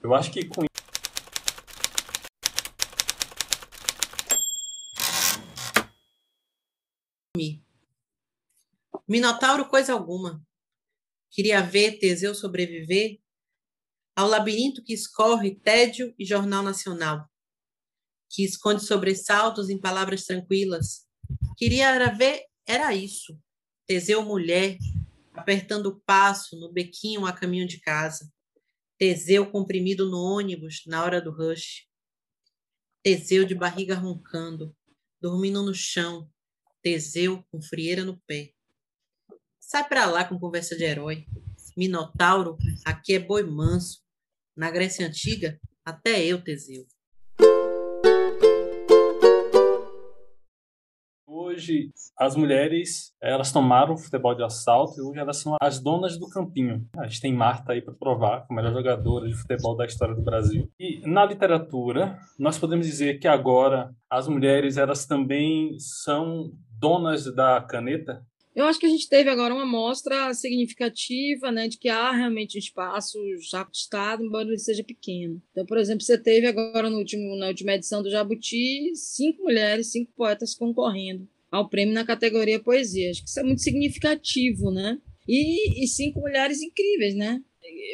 Eu acho que com Minotauro coisa alguma. Queria ver Teseu sobreviver ao labirinto que escorre tédio e jornal nacional, que esconde sobressaltos em palavras tranquilas. Queria era ver, era isso, Teseu mulher, apertando o passo no bequinho a caminho de casa. Teseu comprimido no ônibus na hora do rush. Teseu de barriga roncando, dormindo no chão. Teseu com frieira no pé. Sai pra lá com conversa de herói. Minotauro, aqui é boi manso. Na Grécia Antiga, até eu, Teseu. Hoje as mulheres elas tomaram o futebol de assalto e hoje elas são as donas do campinho. A gente tem Marta aí para provar, a melhor jogadora de futebol da história do Brasil. E na literatura, nós podemos dizer que agora as mulheres elas também são donas da caneta. Eu acho que a gente teve agora uma mostra significativa, né, de que há realmente espaço já conquistado, embora ele seja pequeno. Então, por exemplo, você teve agora no último, na última edição do Jabuti cinco mulheres, cinco poetas concorrendo ao prêmio na categoria poesia. Acho que isso é muito significativo, né? E, e cinco mulheres incríveis, né?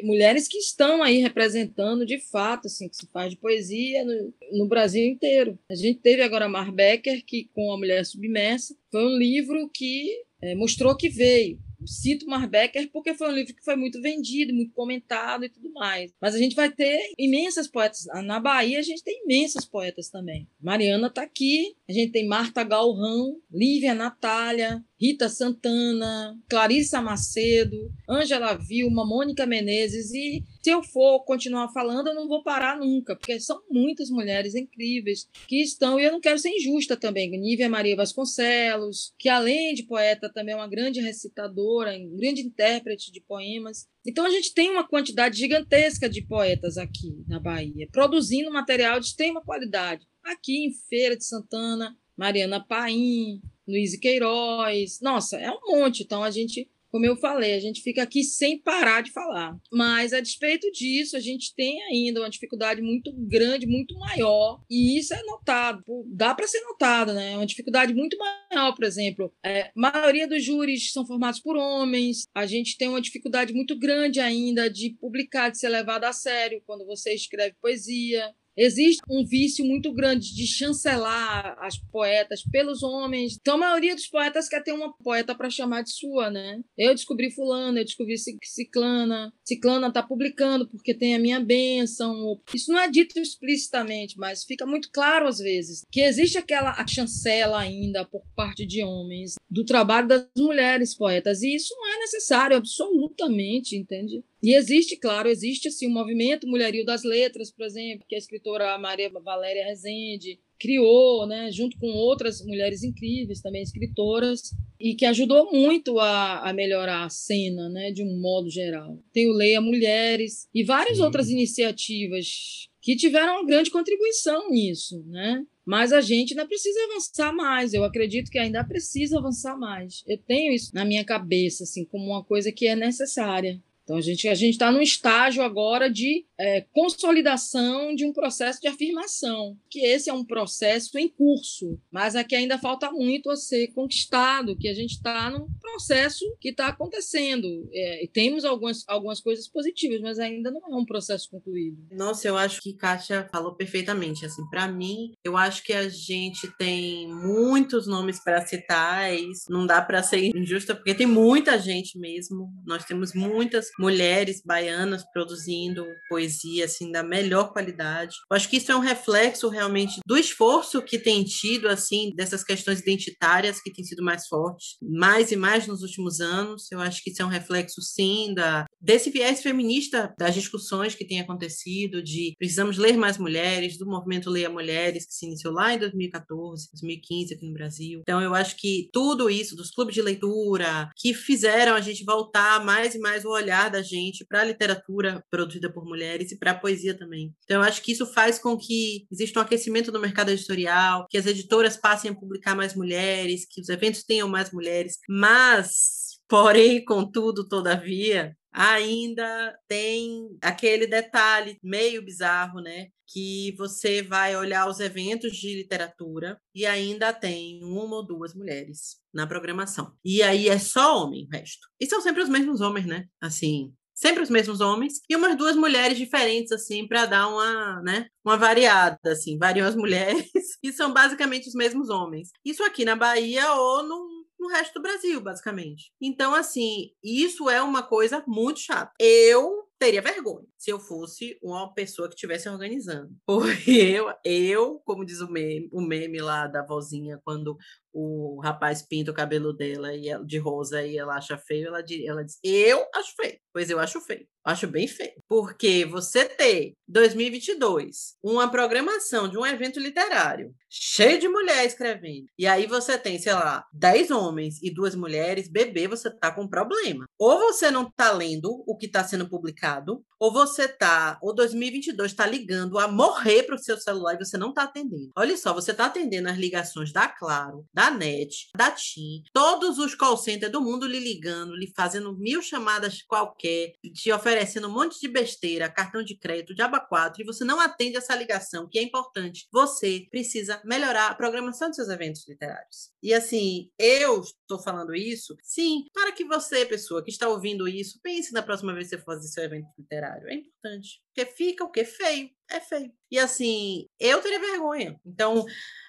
Mulheres que estão aí representando de fato, assim, que se faz de poesia no, no Brasil inteiro. A gente teve agora a Mar Becker, que com A Mulher Submersa, foi um livro que é, mostrou que veio cito Marbecker porque foi um livro que foi muito vendido, muito comentado e tudo mais. Mas a gente vai ter imensas poetas. Na Bahia a gente tem imensas poetas também. Mariana está aqui, a gente tem Marta Galrão, Lívia Natália, Rita Santana, Clarissa Macedo, Ângela Vilma, Mônica Menezes e se eu for continuar falando, eu não vou parar nunca, porque são muitas mulheres incríveis que estão, e eu não quero ser injusta também, Nívia Maria Vasconcelos, que além de poeta também é uma grande recitadora, um grande intérprete de poemas. Então a gente tem uma quantidade gigantesca de poetas aqui na Bahia, produzindo material de extrema qualidade. Aqui em Feira de Santana, Mariana Paim, Luiz Queiroz. Nossa, é um monte. Então a gente, como eu falei, a gente fica aqui sem parar de falar. Mas a despeito disso, a gente tem ainda uma dificuldade muito grande, muito maior. E isso é notado, dá para ser notado, né? É uma dificuldade muito maior, por exemplo. É, a maioria dos júris são formados por homens. A gente tem uma dificuldade muito grande ainda de publicar, de ser levado a sério quando você escreve poesia. Existe um vício muito grande de chancelar as poetas pelos homens. Então, a maioria dos poetas quer ter uma poeta para chamar de sua, né? Eu descobri fulano, eu descobri ciclana. Ciclana está publicando porque tem a minha bênção. Isso não é dito explicitamente, mas fica muito claro às vezes que existe aquela chancela ainda por parte de homens do trabalho das mulheres poetas. E isso não é necessário, absolutamente, entende? E existe, claro, existe assim, o um movimento Mulherio das Letras, por exemplo, que a escritora Maria Valéria Rezende criou, né, junto com outras mulheres incríveis, também escritoras, e que ajudou muito a, a melhorar a cena, né, de um modo geral. Tem o Leia Mulheres e várias Sim. outras iniciativas que tiveram uma grande contribuição nisso, né? Mas a gente ainda precisa avançar mais. Eu acredito que ainda precisa avançar mais. Eu tenho isso na minha cabeça, assim, como uma coisa que é necessária. Então, a gente a está num estágio agora de é, consolidação de um processo de afirmação, que esse é um processo em curso, mas aqui ainda falta muito a ser conquistado, que a gente está num processo que está acontecendo. É, e temos algumas, algumas coisas positivas, mas ainda não é um processo concluído. Nossa, eu acho que Kátia falou perfeitamente. Assim, para mim, eu acho que a gente tem muitos nomes para citar, e não dá para ser injusta, porque tem muita gente mesmo. Nós temos muitas mulheres baianas produzindo poesia assim da melhor qualidade. Eu acho que isso é um reflexo realmente do esforço que tem tido assim dessas questões identitárias que tem sido mais forte, mais e mais nos últimos anos. Eu acho que isso é um reflexo sim da desse viés feminista das discussões que têm acontecido de precisamos ler mais mulheres, do movimento Leia Mulheres que se iniciou lá em 2014, 2015 aqui no Brasil. Então eu acho que tudo isso dos clubes de leitura que fizeram a gente voltar mais e mais o olhar olhar da gente para a literatura produzida por mulheres e para a poesia também. Então, eu acho que isso faz com que exista um aquecimento no mercado editorial, que as editoras passem a publicar mais mulheres, que os eventos tenham mais mulheres, mas, porém, contudo, todavia, ainda tem aquele detalhe meio bizarro, né? Que você vai olhar os eventos de literatura e ainda tem uma ou duas mulheres na programação. E aí é só homem o resto. E são sempre os mesmos homens, né? Assim, sempre os mesmos homens e umas duas mulheres diferentes assim para dar uma, né, uma variada assim, variam as (laughs) mulheres e são basicamente os mesmos homens. Isso aqui na Bahia ou no no resto do Brasil, basicamente. Então, assim, isso é uma coisa muito chata. Eu teria vergonha se eu fosse uma pessoa que estivesse organizando. (laughs) Porque eu, eu, como diz o meme, o meme lá da vozinha, quando o rapaz pinta o cabelo dela e ela, de rosa e ela acha feio, ela, ela diz: Eu acho feio. Pois eu acho feio. Acho bem feio. Porque você ter 2022 uma programação de um evento literário cheio de mulheres escrevendo, e aí você tem, sei lá, 10 homens e duas mulheres, bebê, você tá com problema. Ou você não tá lendo o que está sendo publicado, ou você tá, ou 2022 está ligando a morrer para o seu celular e você não tá atendendo. Olha só, você tá atendendo as ligações da Claro, da NET, da TIM, todos os call centers do mundo lhe ligando, lhe fazendo mil chamadas qualquer, te oferecendo um monte de besteira, cartão de crédito, de aba 4, e você não atende essa ligação, que é importante. Você precisa melhorar a programação dos seus eventos literários. E assim, eu estou falando isso, sim, para que você, pessoa que está ouvindo isso, pense na próxima vez que você for fazer seu evento literário. É importante. Porque fica o quê? Feio. É feio. E assim, eu teria vergonha. Então,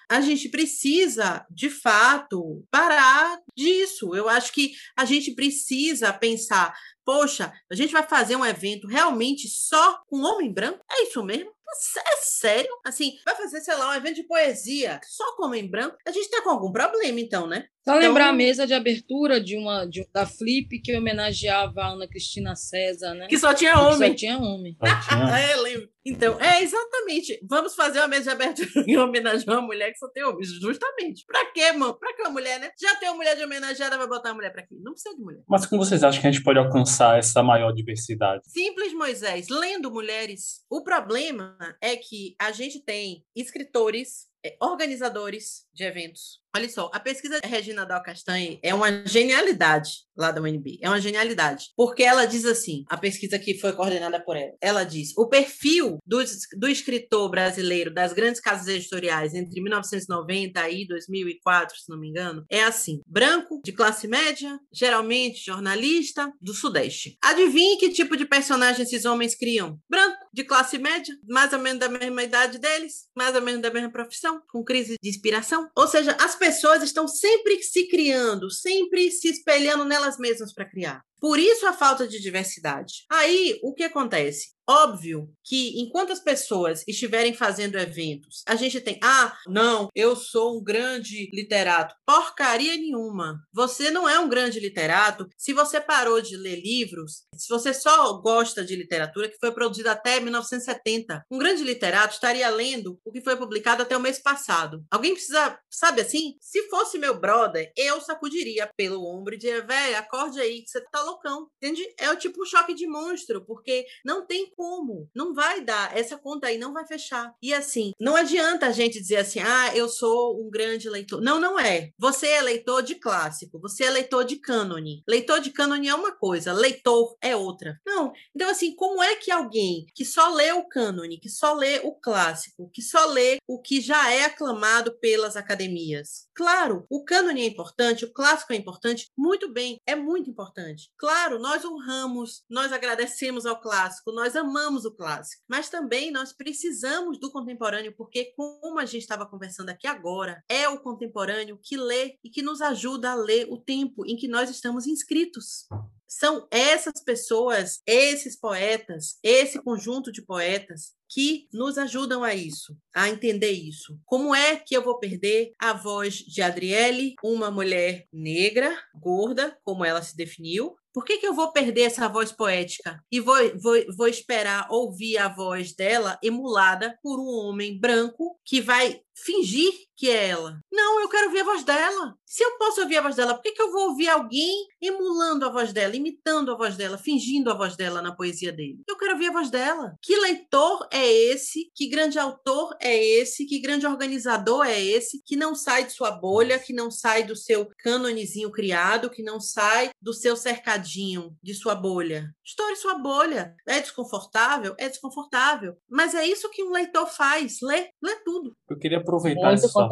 a gente precisa, de fato, parar disso. Eu acho que a gente precisa pensar: poxa, a gente vai fazer um evento realmente só com homem branco? É isso mesmo? É sério? Assim, vai fazer, sei lá, um evento de poesia só com homem branco? A gente tá com algum problema, então, né? Só então... lembrar a mesa de abertura de uma de, da Flip que homenageava a Ana Cristina César, né? Que só tinha homem. Que só tinha (laughs) homem. é, lembro. Então, é exatamente. Vamos fazer uma mesa de abertura (laughs) em homenagem a uma mulher que só tem homem. Justamente. Pra quê, mano? Pra que uma mulher, né? Já tem uma mulher de homenageada, vai botar uma mulher pra quê? Não precisa de mulher. Mas como vocês acham que a gente pode alcançar essa maior diversidade? Simples, Moisés. Lendo mulheres. O problema é que a gente tem escritores é, organizadores de eventos. Olha só, a pesquisa de Regina Dal Castanhe é uma genialidade lá da UNB. É uma genialidade. Porque ela diz assim: a pesquisa que foi coordenada por ela. Ela diz: o perfil do, do escritor brasileiro das grandes casas editoriais entre 1990 e 2004, se não me engano, é assim: branco, de classe média, geralmente jornalista, do Sudeste. Adivinhe que tipo de personagem esses homens criam? Branco, de classe média, mais ou menos da mesma idade deles, mais ou menos da mesma profissão, com crise de inspiração. Ou seja, as pessoas estão sempre se criando, sempre se espelhando nelas mesmas para criar. Por isso a falta de diversidade. Aí, o que acontece? Óbvio que enquanto as pessoas estiverem fazendo eventos, a gente tem, ah, não, eu sou um grande literato. Porcaria nenhuma. Você não é um grande literato se você parou de ler livros, se você só gosta de literatura que foi produzida até 1970. Um grande literato estaria lendo o que foi publicado até o mês passado. Alguém precisa, sabe assim? Se fosse meu brother, eu sacudiria pelo ombro e diria, velho, acorde aí, que você tá loucão. Entende? É o tipo choque de monstro, porque não tem como. Não vai dar. Essa conta aí não vai fechar. E assim, não adianta a gente dizer assim, ah, eu sou um grande leitor. Não, não é. Você é leitor de clássico, você é leitor de cânone. Leitor de cânone é uma coisa, leitor é outra. Não. Então, assim, como é que alguém que só lê o cânone, que só lê o clássico, que só lê o que já é aclamado pelas academias? Claro, o cânone é importante, o clássico é importante, muito bem, é muito importante. Claro, nós honramos, nós agradecemos ao clássico, nós amamos o clássico, mas também nós precisamos do contemporâneo, porque, como a gente estava conversando aqui agora, é o contemporâneo que lê e que nos ajuda a ler o tempo em que nós estamos inscritos são essas pessoas, esses poetas, esse conjunto de poetas que nos ajudam a isso, a entender isso. Como é que eu vou perder a voz de Adriele, uma mulher negra, gorda, como ela se definiu, por que, que eu vou perder essa voz poética? E vou, vou, vou esperar ouvir a voz dela emulada por um homem branco que vai fingir que é ela. Não, eu quero ouvir a voz dela. Se eu posso ouvir a voz dela, por que, que eu vou ouvir alguém emulando a voz dela, imitando a voz dela, fingindo a voz dela na poesia dele? Eu quero ouvir a voz dela. Que leitor é esse? Que grande autor é esse? Que grande organizador é esse? Que não sai de sua bolha, que não sai do seu canonezinho criado, que não sai do seu cercadinho de sua bolha. Estoure sua bolha. É desconfortável? É desconfortável. Mas é isso que um leitor faz. Lê, lê tudo. Eu queria aproveitar Muito essa sua...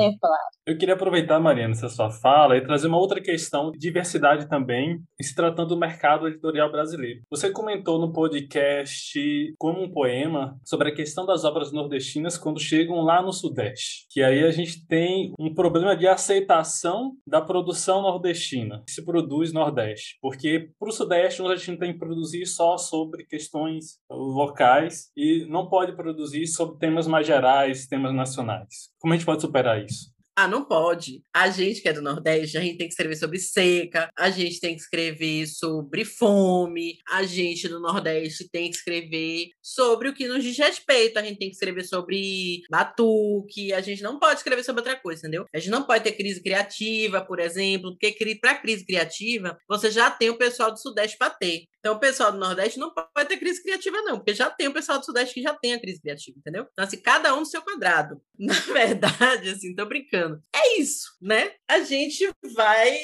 Eu queria aproveitar, Mariana, essa sua fala e trazer uma outra questão de diversidade também, se tratando do mercado editorial brasileiro. Você comentou no podcast como um poema sobre a questão das obras nordestinas quando chegam lá no Sudeste. Que aí a gente tem um problema de aceitação da produção nordestina, que se produz no Nordeste. Porque para o Sudeste, o nordestino tem que produzir só sobre questões locais e não pode produzir sobre temas mais gerais, temas nacionais. Como a gente pode superar isso? Ah, não pode. A gente que é do Nordeste, a gente tem que escrever sobre seca, a gente tem que escrever sobre fome, a gente do Nordeste tem que escrever sobre o que nos diz respeito, a gente tem que escrever sobre batuque, a gente não pode escrever sobre outra coisa, entendeu? A gente não pode ter crise criativa, por exemplo, porque para crise criativa, você já tem o pessoal do Sudeste para ter. Então, o pessoal do Nordeste não pode ter crise criativa, não, porque já tem o pessoal do Sudeste que já tem a crise criativa, entendeu? Então, assim, cada um no seu quadrado. (laughs) Na verdade, assim, tô brincando. É isso, né? A gente vai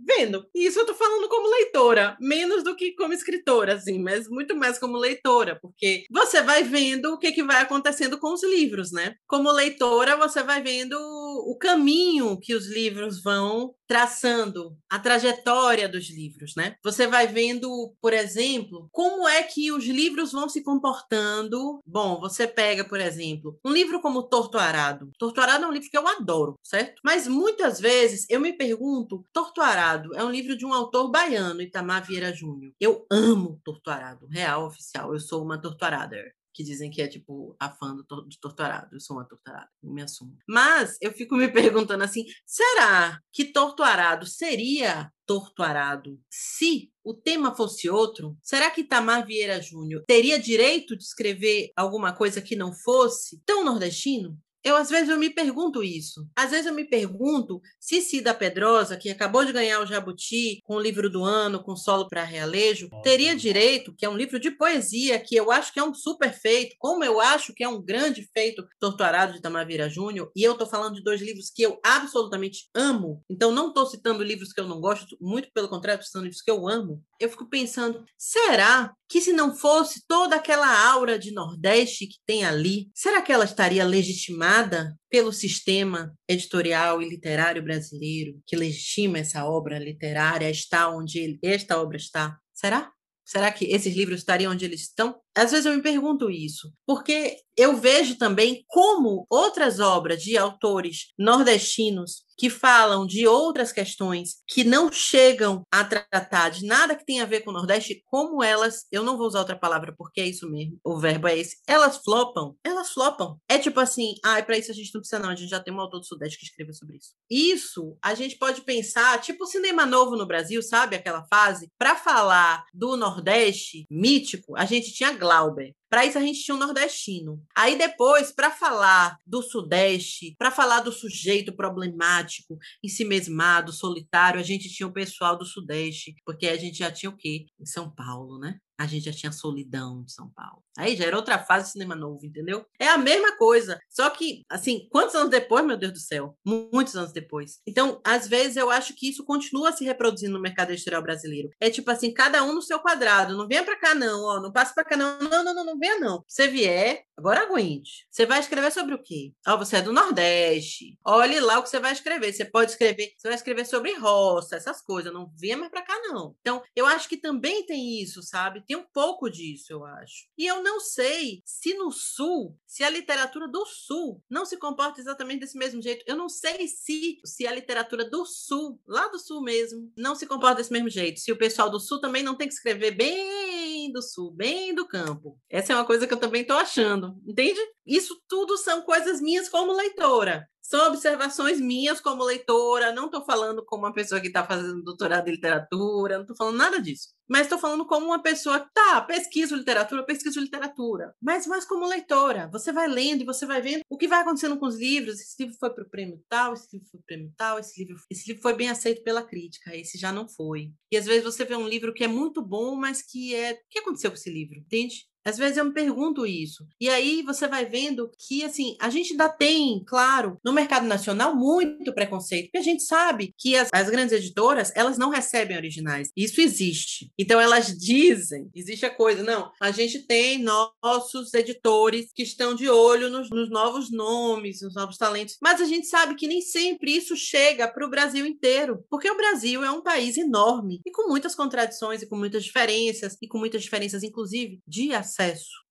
vendo. E isso eu tô falando como leitora, menos do que como escritora, assim, mas muito mais como leitora, porque você vai vendo o que, que vai acontecendo com os livros, né? Como leitora, você vai vendo o caminho que os livros vão traçando, a trajetória dos livros, né? Você vai vendo, por exemplo, como é que os livros vão se comportando. Bom, você pega, por exemplo, um livro como Torto Arado. Torto Arado é um livro que eu adoro, certo? Mas muitas vezes eu me pergunto, Torto Arado é um livro de um autor baiano, Itamar Vieira Júnior. Eu amo Torto Arado, real oficial. Eu sou uma torturader que dizem que é tipo a fã do, do torturado. Eu sou uma torturada, não me assumo. Mas eu fico me (laughs) perguntando assim: será que torturado seria torturado se o tema fosse outro? Será que Tamar Vieira Júnior teria direito de escrever alguma coisa que não fosse tão nordestino? Eu, às vezes, eu me pergunto isso. Às vezes, eu me pergunto se Cida Pedrosa, que acabou de ganhar o Jabuti com o livro do ano, com Solo para Realejo, teria direito, que é um livro de poesia, que eu acho que é um super feito, como eu acho que é um grande feito, Torturado de Tamavira Júnior, e eu estou falando de dois livros que eu absolutamente amo, então não estou citando livros que eu não gosto, muito pelo contrário, estou citando livros que eu amo. Eu fico pensando, será que se não fosse toda aquela aura de Nordeste que tem ali, será que ela estaria legitimada pelo sistema editorial e literário brasileiro que legitima essa obra literária, está onde ele, esta obra está? Será? Será que esses livros estariam onde eles estão? Às vezes eu me pergunto isso, porque eu vejo também como outras obras de autores nordestinos que falam de outras questões que não chegam a tratar de nada que tenha a ver com o Nordeste, como elas, eu não vou usar outra palavra porque é isso mesmo, o verbo é esse, elas flopam, elas flopam. É tipo assim, ah, para isso a gente não precisa não, a gente já tem um autor do Sudeste que escreveu sobre isso. Isso a gente pode pensar, tipo cinema novo no Brasil, sabe aquela fase? Para falar do Nordeste mítico, a gente tinha Glauber. Para isso a gente tinha um nordestino. Aí depois, para falar do Sudeste, para falar do sujeito problemático, ensimesmado, solitário, a gente tinha o pessoal do Sudeste, porque a gente já tinha o quê? Em São Paulo, né? A gente já tinha solidão de São Paulo. Aí já era outra fase de cinema novo, entendeu? É a mesma coisa. Só que, assim, quantos anos depois, meu Deus do céu? Muitos anos depois. Então, às vezes, eu acho que isso continua se reproduzindo no mercado editorial brasileiro. É tipo assim, cada um no seu quadrado. Não venha para cá, não, ó. Não passa para cá, não. Não, não, não, não venha, não. Você vier, agora aguente. Você vai escrever sobre o quê? Ó, você é do Nordeste. Olhe lá o que você vai escrever. Você pode escrever, você vai escrever sobre roça, essas coisas. Não venha mais para cá, não. Então, eu acho que também tem isso, sabe? tem um pouco disso, eu acho. E eu não sei se no Sul, se a literatura do Sul não se comporta exatamente desse mesmo jeito. Eu não sei se, se a literatura do Sul, lá do Sul mesmo, não se comporta desse mesmo jeito. Se o pessoal do Sul também não tem que escrever bem do Sul, bem do campo. Essa é uma coisa que eu também estou achando, entende? Isso tudo são coisas minhas como leitora. São observações minhas como leitora, não estou falando como uma pessoa que está fazendo doutorado em literatura, não estou falando nada disso. Mas estou falando como uma pessoa, tá, pesquiso literatura, pesquiso literatura, mas mais como leitora. Você vai lendo e você vai vendo o que vai acontecendo com os livros. Esse livro foi para o prêmio tal, esse livro foi para o prêmio tal, esse livro, esse livro foi bem aceito pela crítica, esse já não foi. E às vezes você vê um livro que é muito bom, mas que é. O que aconteceu com esse livro? Entende? Às vezes eu me pergunto isso. E aí você vai vendo que, assim, a gente ainda tem, claro, no mercado nacional, muito preconceito, porque a gente sabe que as, as grandes editoras, elas não recebem originais. Isso existe. Então elas dizem, existe a coisa, não, a gente tem nossos editores que estão de olho nos, nos novos nomes, nos novos talentos, mas a gente sabe que nem sempre isso chega para o Brasil inteiro, porque o Brasil é um país enorme e com muitas contradições e com muitas diferenças, e com muitas diferenças, inclusive, de acesso.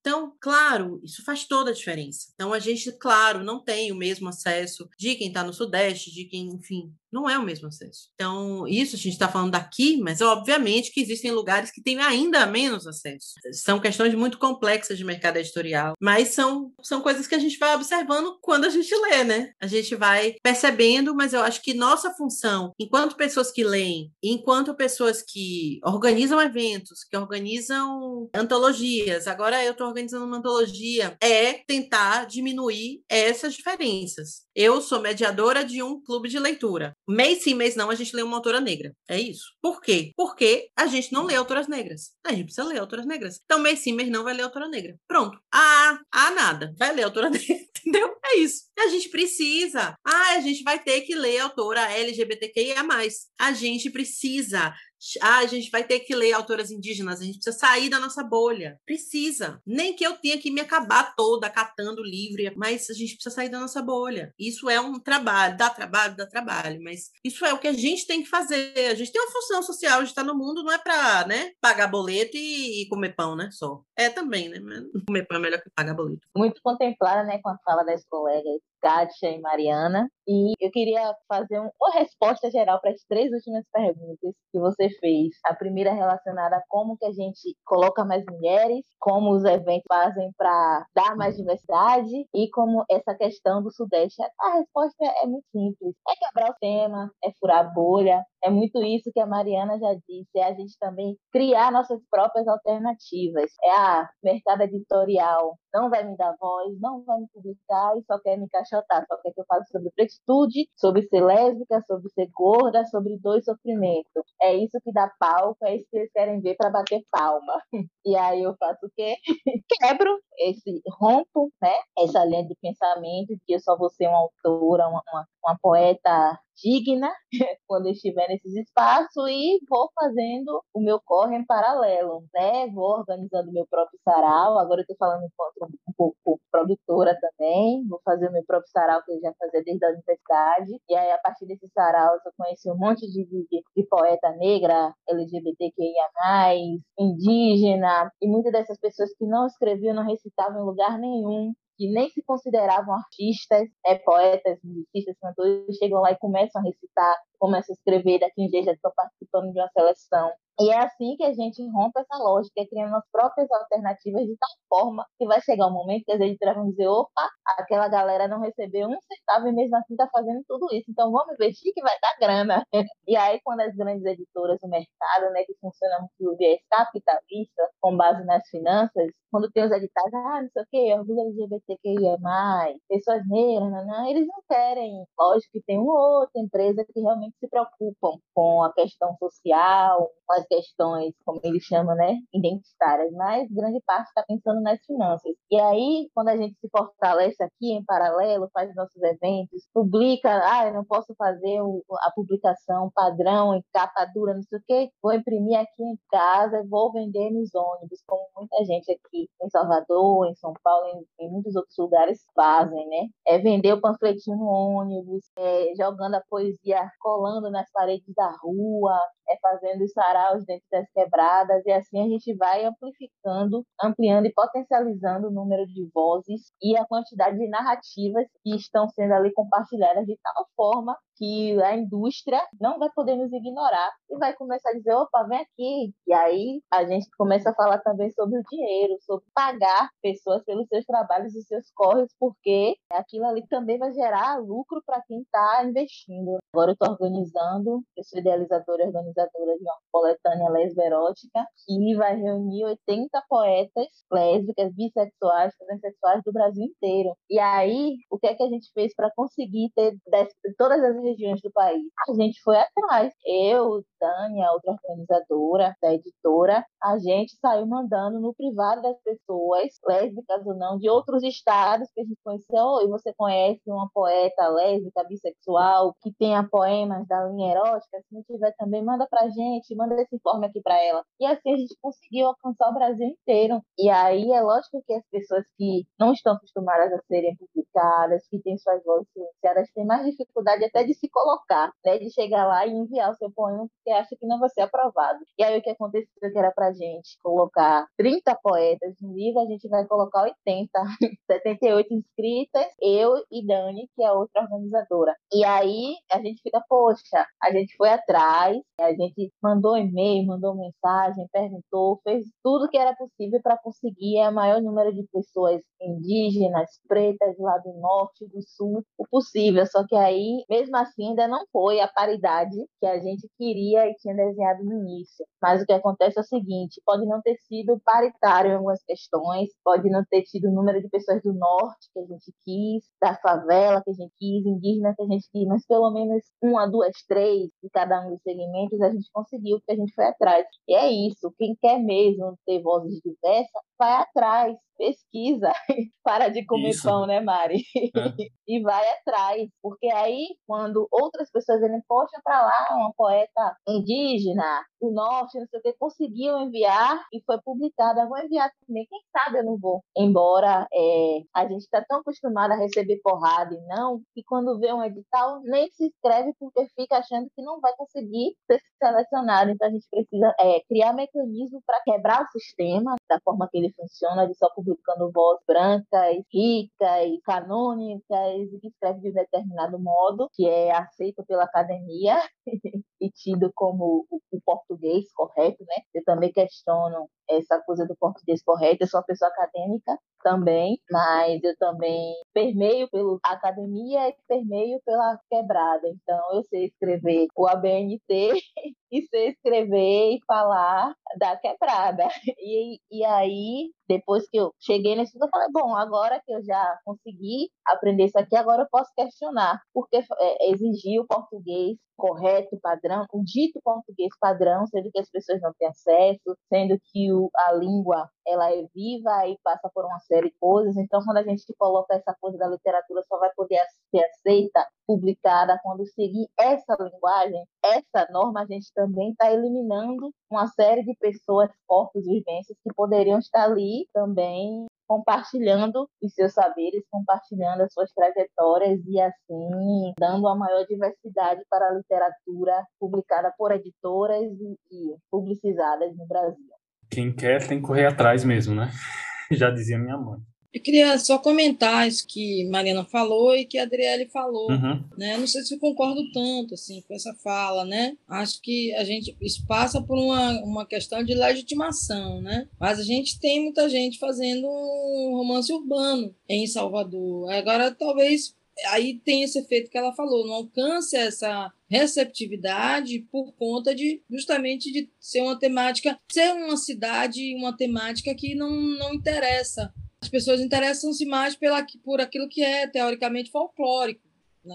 Então, claro, isso faz toda a diferença. Então, a gente, claro, não tem o mesmo acesso de quem está no Sudeste, de quem, enfim, não é o mesmo acesso. Então, isso a gente está falando daqui, mas obviamente que existem lugares que têm ainda menos acesso. São questões muito complexas de mercado editorial, mas são, são coisas que a gente vai observando quando a gente lê, né? A gente vai percebendo, mas eu acho que nossa função, enquanto pessoas que leem, enquanto pessoas que organizam eventos, que organizam antologias, agora eu estou organizando uma antologia, é tentar diminuir essas diferenças. Eu sou mediadora de um clube de leitura. Mês sim, mês não, a gente lê uma autora negra. É isso. Por quê? Porque a gente não lê autoras negras. A gente precisa ler autoras negras. Então, mês sim, mês não vai ler autora negra. Pronto. Ah, ah, nada. Vai ler autora (laughs) negra. Entendeu? É isso. A gente precisa. Ah, a gente vai ter que ler autora LGBTQIA. A gente precisa ah, a gente vai ter que ler autoras indígenas, a gente precisa sair da nossa bolha. Precisa. Nem que eu tenha que me acabar toda catando livre, mas a gente precisa sair da nossa bolha. Isso é um trabalho, dá trabalho, dá trabalho, mas isso é o que a gente tem que fazer. A gente tem uma função social, a gente está no mundo, não é para né, pagar boleto e, e, comer pão, né? Só. É também, né? Comer pão é melhor que pagar boleto. Muito contemplada, né, com a fala das colegas Kátia e Mariana. E eu queria fazer uma resposta geral para as três últimas perguntas que você fez. A primeira relacionada a como que a gente coloca mais mulheres, como os eventos fazem para dar mais diversidade e como essa questão do Sudeste. A resposta é muito simples. É quebrar o tema, é furar a bolha, é muito isso que a Mariana já disse, é a gente também criar nossas próprias alternativas. É a ah, mercado editorial não vai me dar voz, não vai me publicar e só quer me encaixotar, só quer que eu fale sobre pretitude, sobre ser lésbica, sobre ser gorda, sobre dor e sofrimento. É isso que dá palco, é isso que eles querem ver para bater palma. (laughs) E aí eu faço o quê? (laughs) Quebro esse, rompo, né? Essa linha de pensamento de que eu só vou ser uma autora, uma, uma, uma poeta digna (laughs) quando estiver nesses espaços e vou fazendo o meu corre em paralelo, né? Vou organizando meu próprio sarau. Agora eu estou falando enquanto um pouco produtora também. Vou fazer o meu próprio sarau que eu já fazia desde a universidade. E aí, a partir desses saraus, eu conheci um monte de, de, de poeta negra, LGBTQIA+, indígena, e muitas dessas pessoas que não escreviam, não recitavam em lugar nenhum, que nem se consideravam artistas, é, poetas, musicistas, cantores, chegam lá e começam a recitar, começam a escrever, daqui um dia já estão participando de uma seleção. E é assim que a gente rompe essa lógica, criando as próprias alternativas de tal forma que vai chegar um momento que as editoras vão dizer, opa, aquela galera não recebeu um centavo e mesmo assim está fazendo tudo isso, então vamos investir que vai dar grana. (laughs) e aí, quando as grandes editoras do mercado, né, que funcionam por viés capitalista, com base nas finanças, quando tem os editais, ah, não sei o quê, orgulho LGBTQIA+, pessoas negras, não, não, eles não querem. Lógico que tem uma outra empresa que realmente se preocupam com a questão social, com as questões, como eles chamam, né, identitárias, mas grande parte está pensando nas finanças. E aí, quando a gente se fortalece aqui em paralelo, faz nossos eventos, publica, ah, eu não posso fazer a publicação padrão em capa dura, não sei o quê, vou imprimir aqui em casa, vou vender nos ônibus, como muita gente aqui em Salvador, em São Paulo, em, em muitos outros lugares fazem, né? É vender o panfletinho no ônibus, é jogando a poesia, colando nas paredes da rua, é fazendo dentro das quebradas, e assim a gente vai amplificando, ampliando e potencializando o número de vozes e a quantidade de narrativas que estão sendo ali compartilhadas de tal forma que a indústria não vai poder nos ignorar e vai começar a dizer, opa, vem aqui. E aí a gente começa a falar também sobre o dinheiro, sobre pagar pessoas pelos seus trabalhos e seus corres, porque aquilo ali também vai gerar lucro para quem está investindo. Agora eu estou organizando, eu sou idealizadora e organizadora de uma coletânea lesberótica que vai reunir 80 poetas lésbicas, bissexuais, transexuais do Brasil inteiro. E aí, o que é que a gente fez para conseguir ter todas as regiões do país. A gente foi atrás. Eu, Tânia, outra organizadora da editora, a gente saiu mandando no privado das pessoas, lésbicas ou não, de outros estados que a gente conheceu. Oi, você conhece uma poeta lésbica, bissexual, que tenha poemas da linha erótica? Se não tiver também, manda pra gente, manda esse informe aqui para ela. E assim a gente conseguiu alcançar o Brasil inteiro. E aí é lógico que as pessoas que não estão acostumadas a serem publicadas, que têm suas vozes silenciadas, têm mais dificuldade até de se colocar, né? De chegar lá e enviar o seu poema porque acha que não vai ser aprovado. E aí o que aconteceu que era pra gente colocar 30 poetas no livro, a gente vai colocar 80, 78 (laughs) inscritas, eu e Dani, que é outra organizadora. E aí a gente fica, poxa, a gente foi atrás, a gente mandou e-mail, mandou mensagem, perguntou, fez tudo que era possível para conseguir o maior número de pessoas indígenas, pretas lá do norte, do sul, o possível. Só que aí, mesmo assim, ainda não foi a paridade que a gente queria e tinha desenhado no início. Mas o que acontece é o seguinte: pode não ter sido paritário em algumas questões, pode não ter tido o número de pessoas do norte que a gente quis, da favela que a gente quis, indígena que a gente quis, mas pelo menos uma, duas, três de cada um dos segmentos a gente conseguiu, porque a gente foi atrás. E é isso, quem quer mesmo ter vozes diversas, vai atrás pesquisa, (laughs) para de comer Isso. pão, né, Mari? É. (laughs) e vai atrás, porque aí quando outras pessoas dizem, poxa, para lá uma poeta indígena do norte, não sei o que, conseguiu enviar e foi publicada, vou enviar também, quem sabe eu não vou. Embora é, a gente está tão acostumado a receber porrada e não, que quando vê um edital nem se inscreve porque fica achando que não vai conseguir ser selecionado. Então a gente precisa é, criar mecanismos para quebrar o sistema da forma que ele funciona, de só publicando voz brancas, ricas, canônicas, e que escreve de um determinado modo, que é aceito pela academia (laughs) e tido como o português correto, né? Eu também questiono essa coisa do português correto. Eu sou uma pessoa acadêmica também, mas eu também permeio pela academia e permeio pela quebrada. Então, eu sei escrever o ABNT (laughs) e sei escrever e falar da quebrada. (laughs) E, e aí, depois que eu cheguei nesse eu falei, bom, agora que eu já consegui aprender isso aqui, agora eu posso questionar, porque é, exigir o português correto, padrão, o dito português padrão, sendo que as pessoas não têm acesso, sendo que o, a língua ela é viva e passa por uma série de coisas. Então, quando a gente coloca essa coisa da literatura, só vai poder ser aceita, publicada, quando seguir essa linguagem, essa norma, a gente também está eliminando uma série de pessoas, corpos, vivências que poderiam estar ali também compartilhando os seus saberes, compartilhando as suas trajetórias e assim dando a maior diversidade para a literatura publicada por editoras e publicizadas no Brasil. Quem quer tem que correr atrás mesmo, né? (laughs) Já dizia minha mãe. Eu queria só comentar isso que Mariana falou e que a Adriele falou, uhum. né? Não sei se eu concordo tanto assim com essa fala, né? Acho que a gente passa por uma, uma questão de legitimação, né? Mas a gente tem muita gente fazendo um romance urbano em Salvador. Agora talvez aí tem esse efeito que ela falou, não alcance essa receptividade por conta de justamente de ser uma temática, ser uma cidade, uma temática que não, não interessa. As pessoas interessam-se mais pela, por aquilo que é teoricamente folclórico,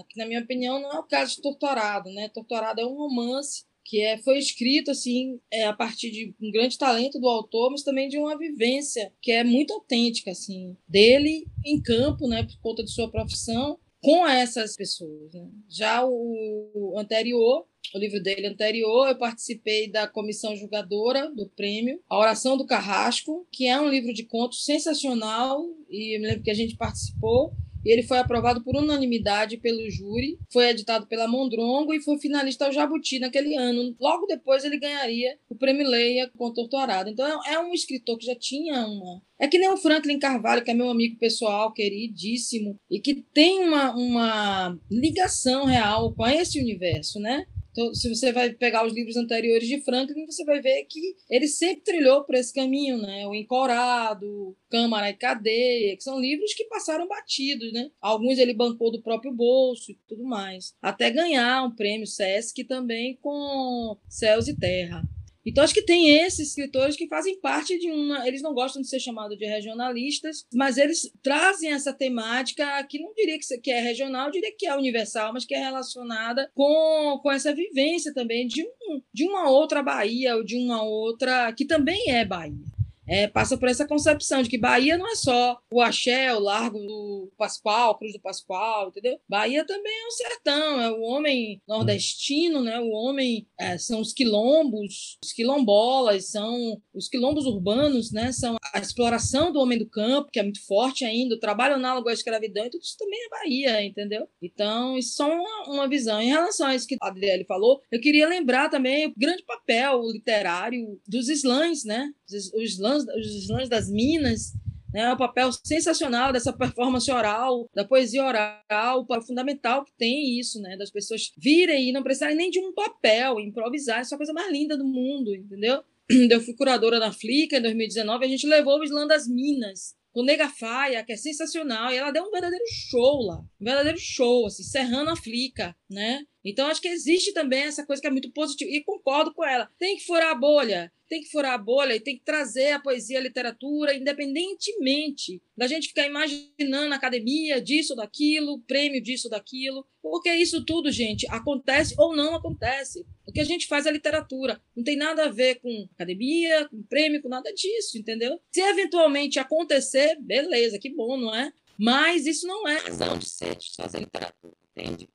que na minha opinião não é o caso de Torturado, né? Torturado é um romance que é, foi escrito assim é, a partir de um grande talento do autor, mas também de uma vivência que é muito autêntica assim dele em campo, né, por conta de sua profissão com essas pessoas. Né? Já o anterior, o livro dele anterior, eu participei da comissão julgadora do prêmio A Oração do Carrasco, que é um livro de contos sensacional, e eu me lembro que a gente participou e ele foi aprovado por unanimidade pelo júri, foi editado pela Mondrongo e foi finalista ao Jabuti naquele ano. Logo depois ele ganharia o prêmio Leia com Torturado. Então é um escritor que já tinha uma. É que nem o Franklin Carvalho, que é meu amigo pessoal, queridíssimo, e que tem uma, uma ligação real com esse universo, né? Então, se você vai pegar os livros anteriores de Franklin, você vai ver que ele sempre trilhou por esse caminho, né? O Encorado, Câmara e Cadeia, que são livros que passaram batidos, né? Alguns ele bancou do próprio bolso e tudo mais. Até ganhar um prêmio SESC também com Céus e Terra. Então, acho que tem esses escritores que fazem parte de uma. Eles não gostam de ser chamados de regionalistas, mas eles trazem essa temática que não diria que é regional, diria que é universal, mas que é relacionada com, com essa vivência também de, um, de uma outra Bahia, ou de uma outra. que também é Bahia é, passa por essa concepção de que Bahia não é só o axé, o Largo do Pascoal, Cruz do Pascoal, entendeu? Bahia também é o sertão, é o homem nordestino, né? O homem é, são os quilombos, os quilombolas, são os quilombos urbanos, né? São a exploração do homem do campo, que é muito forte ainda, o trabalho análogo à escravidão, e tudo isso também é Bahia, entendeu? Então, isso é uma, uma visão. Em relação a isso que a Adriele falou, eu queria lembrar também o grande papel literário dos slams, né? Os slams os slams das minas, né, o papel sensacional dessa performance oral, da poesia oral, o fundamental que tem isso, né, das pessoas virem e não precisarem nem de um papel, improvisar, isso é a coisa mais linda do mundo, entendeu? (clears throat) Eu fui curadora na Flica em 2019, a gente levou o Slam das Minas, com Nega Faia, que é sensacional, e ela deu um verdadeiro show lá, um verdadeiro show, assim, serrando a Flica, né? Então, acho que existe também essa coisa que é muito positiva, e concordo com ela. Tem que furar a bolha, tem que furar a bolha e tem que trazer a poesia a literatura, independentemente da gente ficar imaginando academia disso, daquilo, prêmio disso, daquilo, porque isso tudo, gente, acontece ou não acontece. O que a gente faz é literatura, não tem nada a ver com academia, com prêmio, com nada disso, entendeu? Se eventualmente acontecer, beleza, que bom, não é? Mas isso não é razão de ser de fazer literatura, entende?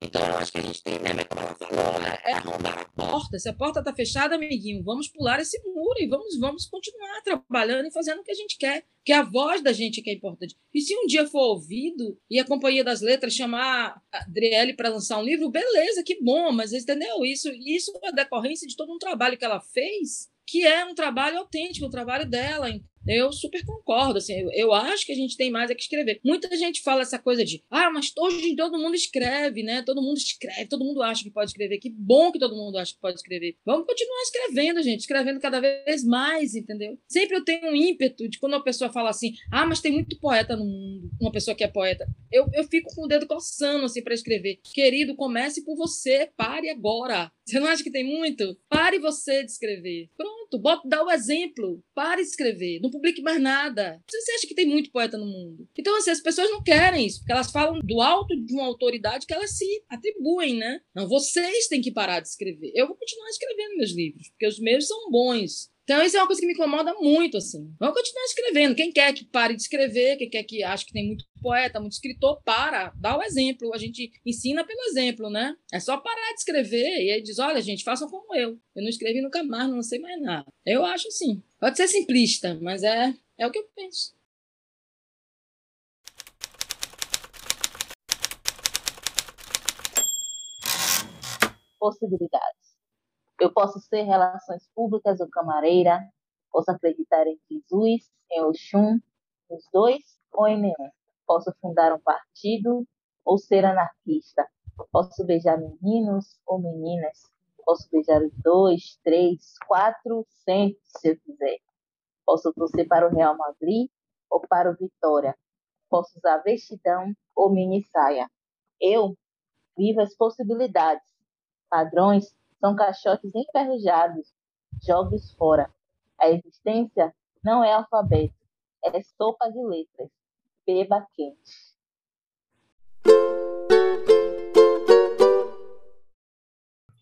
Então, eu acho que a gente tem, né, como ela falou, né, é arrombar a porta. Se a porta está fechada, amiguinho, vamos pular esse muro e vamos, vamos continuar trabalhando e fazendo o que a gente quer. Que a voz da gente que é importante. E se um dia for ouvido e a Companhia das Letras chamar a Adriele para lançar um livro, beleza, que bom, mas entendeu? Isso, isso é decorrência de todo um trabalho que ela fez, que é um trabalho autêntico, o um trabalho dela. Eu super concordo, assim, eu, acho que a gente tem mais é que escrever. Muita gente fala essa coisa de, ah, mas hoje todo mundo escreve, né? Todo mundo escreve, todo mundo acha que pode escrever. Que bom que todo mundo acha que pode escrever. Vamos continuar escrevendo, gente, escrevendo cada vez mais, entendeu? Sempre eu tenho um ímpeto de quando uma pessoa fala assim, ah, mas tem muito poeta no mundo, uma pessoa que é poeta. Eu, eu fico com o dedo coçando, assim, para escrever. Querido, comece por você, pare agora. Você não acha que tem muito? Pare você de escrever. Pronto, bota, dá o exemplo. Pare de escrever. Não publique mais nada. Você acha que tem muito poeta no mundo? Então, assim, as pessoas não querem isso, porque elas falam do alto de uma autoridade que elas se atribuem, né? Não, vocês têm que parar de escrever. Eu vou continuar escrevendo meus livros, porque os meus são bons. Então, isso é uma coisa que me incomoda muito, assim. Vamos continuar escrevendo. Quem quer que pare de escrever, quem quer que acha que tem muito poeta, muito escritor, para, dá o exemplo. A gente ensina pelo exemplo, né? É só parar de escrever e aí diz: olha, gente, façam como eu. Eu não escrevi nunca mais, não sei mais nada. Eu acho assim. Pode ser simplista, mas é, é o que eu penso. Possibilidades. Eu posso ser relações públicas ou camareira, posso acreditar em Jesus, em Oxum, nos dois ou em nenhum. Posso fundar um partido ou ser anarquista. Posso beijar meninos ou meninas. Posso beijar os dois, três, quatro, sempre, se eu quiser. Posso torcer para o Real Madrid ou para o Vitória. Posso usar vestidão ou mini saia. Eu vivo as possibilidades. Padrões são caixotes enferrujados, jogos fora. A existência não é alfabeto, é sopa de letras. Beba quente.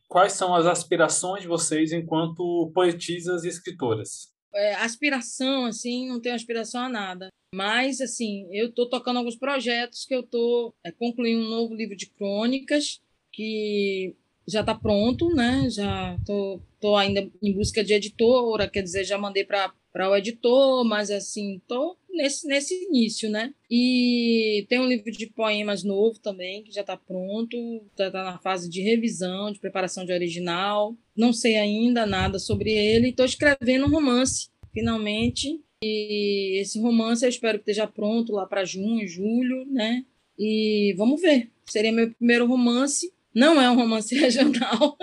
Quais são as aspirações de vocês enquanto poetisas e escritoras? É, aspiração, assim, não tenho aspiração a nada. Mas, assim, eu estou tocando alguns projetos que eu estou é, concluindo um novo livro de crônicas que já está pronto, né? Já tô, tô ainda em busca de editora, quer dizer, já mandei para para o editor, mas assim, tô nesse, nesse início, né? E tem um livro de poemas novo também, que já está pronto, já está na fase de revisão, de preparação de original. Não sei ainda nada sobre ele, estou escrevendo um romance, finalmente. E esse romance eu espero que esteja pronto lá para junho, julho, né? E vamos ver. Seria meu primeiro romance não é um romance (laughs) regional.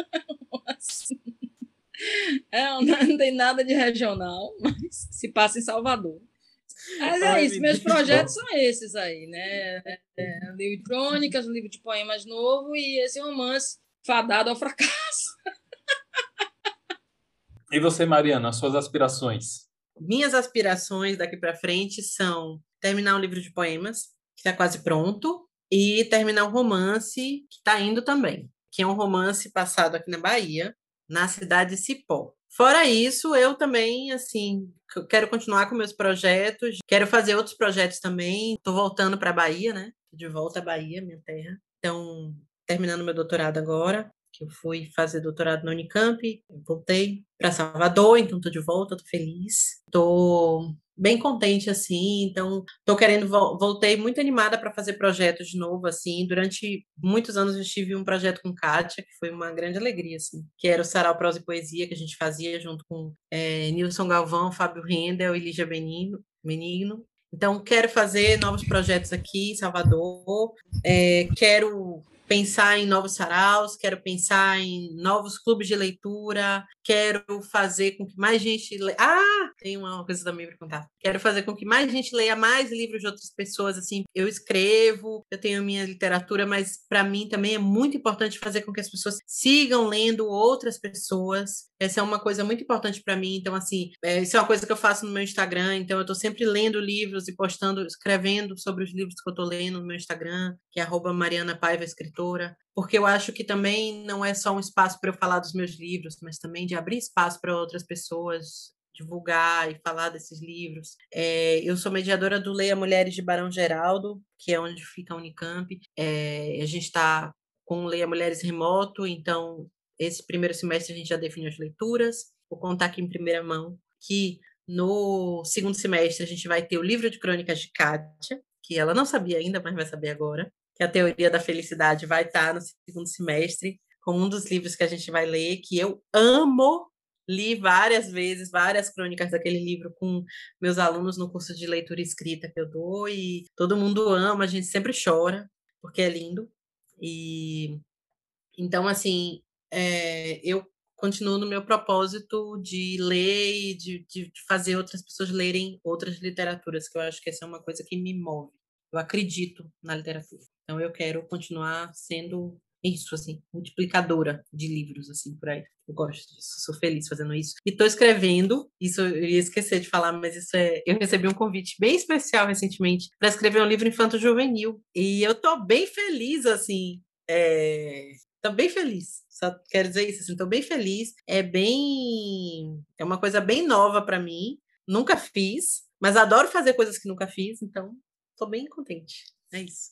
é, não tem nada de regional, mas se passa em Salvador. Mas é Ai, isso, meus projetos são esses aí, né? É, um livro de crônicas, um livro de poemas novo e esse romance fadado ao fracasso. E você, Mariana, as suas aspirações? Minhas aspirações daqui para frente são terminar um livro de poemas, que está quase pronto, e terminar um romance que está indo também, que é um romance passado aqui na Bahia, na cidade de Cipó. Fora isso, eu também, assim, quero continuar com meus projetos, quero fazer outros projetos também. Estou voltando para a Bahia, né? De volta à Bahia, minha terra. Então, terminando meu doutorado agora, que eu fui fazer doutorado na Unicamp, voltei para Salvador, então estou de volta, estou feliz. Estou bem contente assim, então estou querendo voltei muito animada para fazer projetos de novo assim. Durante muitos anos eu tive um projeto com Kátia, que foi uma grande alegria assim, que era o Sarau Prosa e Poesia que a gente fazia junto com é, Nilson Galvão, Fábio Rendel e Lígia Benigno, Menino. Então quero fazer novos projetos aqui em Salvador, é, quero pensar em novos saraus, quero pensar em novos clubes de leitura, quero fazer com que mais gente leia. Ah, tem uma coisa também para contar. Quero fazer com que mais gente leia mais livros de outras pessoas. Assim, eu escrevo, eu tenho minha literatura, mas para mim também é muito importante fazer com que as pessoas sigam lendo outras pessoas. Essa é uma coisa muito importante para mim. Então, assim, é, isso é uma coisa que eu faço no meu Instagram. Então, eu estou sempre lendo livros e postando, escrevendo sobre os livros que eu estou lendo no meu Instagram, que é Mariana Paiva Porque eu acho que também não é só um espaço para eu falar dos meus livros, mas também de abrir espaço para outras pessoas divulgar e falar desses livros. É, eu sou mediadora do Leia Mulheres de Barão Geraldo, que é onde fica a Unicamp. É, a gente está com o Leia Mulheres remoto, então esse primeiro semestre a gente já definiu as leituras. Vou contar aqui em primeira mão que no segundo semestre a gente vai ter o livro de crônicas de Kátia, que ela não sabia ainda, mas vai saber agora que a teoria da felicidade vai estar no segundo semestre, como um dos livros que a gente vai ler, que eu amo. Li várias vezes, várias crônicas daquele livro com meus alunos no curso de leitura escrita que eu dou, e todo mundo ama, a gente sempre chora, porque é lindo. E então, assim, é, eu continuo no meu propósito de ler e de, de, fazer outras pessoas lerem outras literaturas, que eu acho que essa é uma coisa que me move. Eu acredito na literatura. Então eu quero continuar sendo isso, assim, multiplicadora de livros, assim, por aí. Eu gosto disso, sou feliz fazendo isso. E estou escrevendo, isso eu ia esquecer de falar, mas isso é. Eu recebi um convite bem especial recentemente para escrever um livro infanto-juvenil. E eu estou bem feliz, assim. É... Tô bem feliz. Só quero dizer isso, assim, tô bem feliz. É bem. É uma coisa bem nova para mim. Nunca fiz, mas adoro fazer coisas que nunca fiz, então tô bem contente. É isso.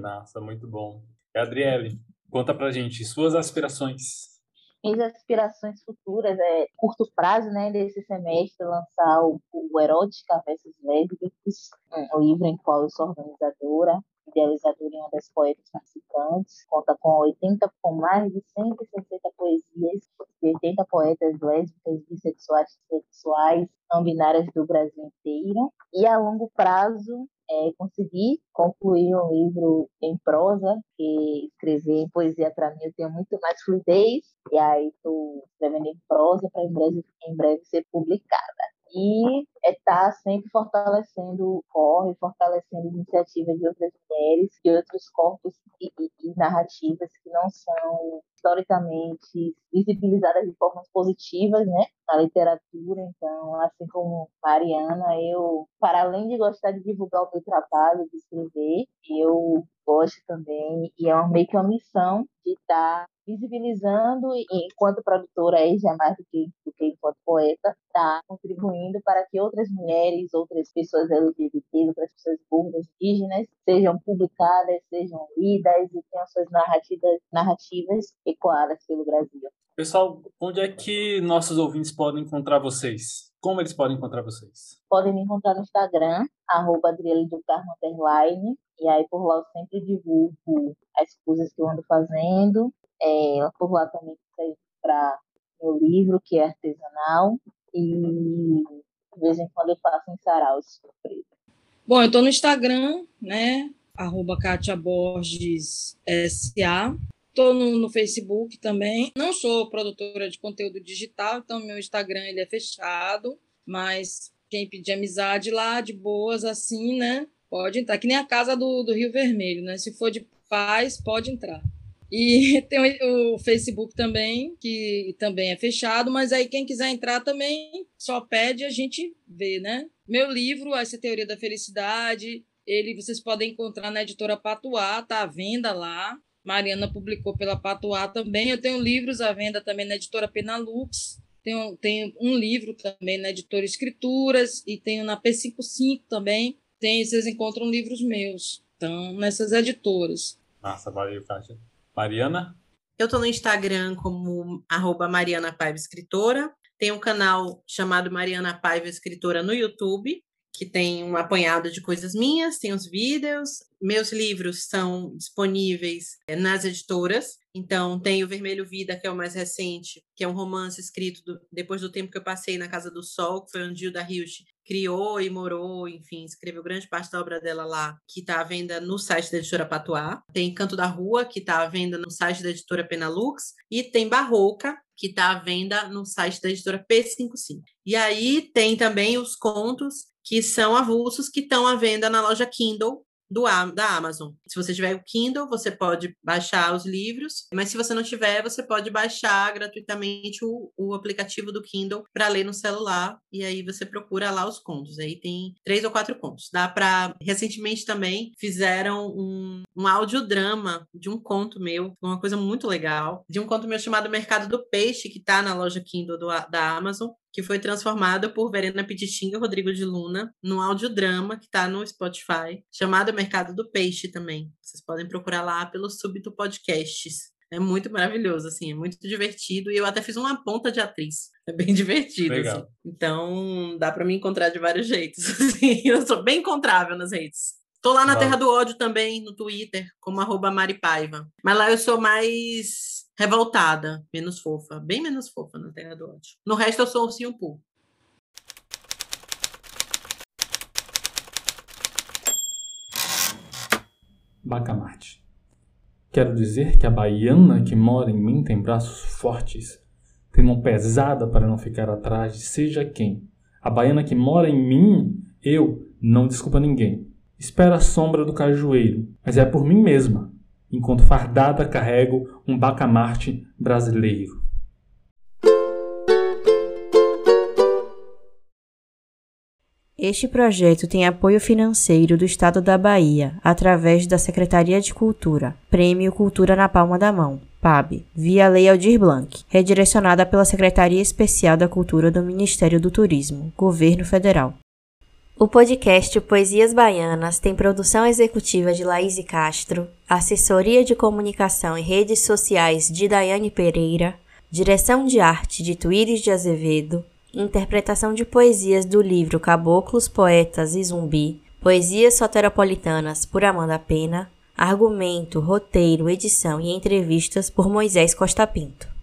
Nossa, muito bom. Adriele, conta pra gente suas aspirações. Minhas aspirações futuras é curto prazo, né, desse semestre lançar o, o Erótica versus Lésbicos, um livro em qual eu sou organizadora, idealizadora e uma das poetas participantes. Conta com 80, com mais de 160 poesias de 80 poetas lésbicas, bissexuais, sexuais, não binárias do Brasil inteiro. E a longo prazo é, conseguir concluir um livro em prosa, que escrever em poesia para mim eu tenho muito mais fluidez, e aí estou escrevendo em prosa para em breve, em breve ser publicada. E está é sempre fortalecendo o corre, fortalecendo iniciativas de outras mulheres, de outros corpos e, e, e, narrativas que não são historicamente visibilizadas de formas positivas, né, na literatura. Então, assim como Mariana, eu, para além de gostar de divulgar o meu trabalho, de escrever, eu gosto também, e é meio que uma missão de estar tá visibilizando e, enquanto produtora aí já mais do que, do que enquanto poeta, está contribuindo para que outras mulheres, outras pessoas LGBTs, outras pessoas burdas, indígenas, sejam publicadas, sejam lidas e tenham suas narrativas, narrativas ecoadas pelo Brasil. Pessoal, onde é que nossos ouvintes podem encontrar vocês? Como eles podem encontrar vocês? Podem me encontrar no Instagram, arroba do Carmo Underline, e aí por lá eu sempre divulgo as coisas que eu ando fazendo, é, por lá também para meu livro, que é artesanal, e de vez em quando eu faço em saraus surpresa. Bom, eu estou no Instagram, né? Arroba Kátia Borges SA. Estou no, no, Facebook também. Não sou produtora de conteúdo digital, então meu Instagram ele é fechado, mas quem pedir amizade lá, de boas, assim, né? Pode entrar. Que nem a casa do, do Rio Vermelho, né? Se for de paz, pode entrar. E (laughs) tem o Facebook também, que também é fechado, mas aí quem quiser entrar também só pede a gente vê, né? Meu livro, Essa Teoria da Felicidade, ele vocês podem encontrar na editora Patuá, tá à venda lá. Mariana publicou pela Patuá também. Eu tenho livros à venda também na editora Penalux. Tenho, tenho um livro também na editora Escrituras e tenho na P55 também. Tem, vocês encontram livros meus. Então, nessas editoras. Nossa, valeu, Kátia. Mariana? Eu estou no Instagram como arroba Mariana Paiva Escritora. Tem um canal chamado Mariana Paiva Escritora no YouTube que tem um apanhado de coisas minhas, tem os vídeos. Meus livros são disponíveis eh, nas editoras. Então, tem o Vermelho Vida, que é o mais recente, que é um romance escrito do, depois do tempo que eu passei na Casa do Sol, que foi onde Gilda Hilst criou e morou, enfim, escreveu grande parte da obra dela lá, que está à venda no site da editora Patois. Tem Canto da Rua, que está à venda no site da editora Penalux. E tem Barroca, que está à venda no site da editora P55. E aí tem também os contos que são avulsos que estão à venda na loja Kindle do, da Amazon. Se você tiver o Kindle, você pode baixar os livros, mas se você não tiver, você pode baixar gratuitamente o, o aplicativo do Kindle para ler no celular e aí você procura lá os contos. Aí tem três ou quatro contos. Dá para recentemente também fizeram um, um audiodrama de um conto meu, uma coisa muito legal, de um conto meu chamado Mercado do Peixe que está na loja Kindle do, da Amazon que foi transformada por Verena Pititinga e Rodrigo de Luna num audiodrama que está no Spotify, chamado Mercado do Peixe também. Vocês podem procurar lá pelo Súbito Podcasts. É muito maravilhoso, assim, é muito divertido. E eu até fiz uma ponta de atriz. É bem (laughs) divertido, Legal. assim. Então, dá para me encontrar de vários jeitos. (laughs) Assim. Eu sou bem encontrável nas redes. Tô lá na Terra do Ódio também, no Twitter, como arroba Maripaiva. Mas lá eu sou mais revoltada, menos fofa, bem menos fofa na Terra do Ódio. No resto eu sou ursinho Poo. Bacamarte. Quero dizer que a baiana que mora em mim tem braços fortes, tem mão pesada para não ficar atrás de seja quem. A baiana que mora em mim, eu, não desculpa ninguém. Espera a sombra do cajueiro, mas é por mim mesma, enquanto fardada carrego um bacamarte brasileiro. Este projeto tem apoio financeiro do Estado da Bahia, através da Secretaria de Cultura, Prêmio Cultura na Palma da Mão, PAB, via Lei Aldir Blanc, redirecionada pela Secretaria Especial da Cultura do Ministério do Turismo, Governo Federal. O podcast Poesias Baianas tem produção executiva de Laís Castro, assessoria de comunicação e redes sociais de Daiane Pereira, direção de arte de Tuíris de Azevedo, interpretação de poesias do livro Caboclos, Poetas e Zumbi, Poesias Soteropolitanas por Amanda Pena, argumento, roteiro, edição e entrevistas por Moisés Costa Pinto.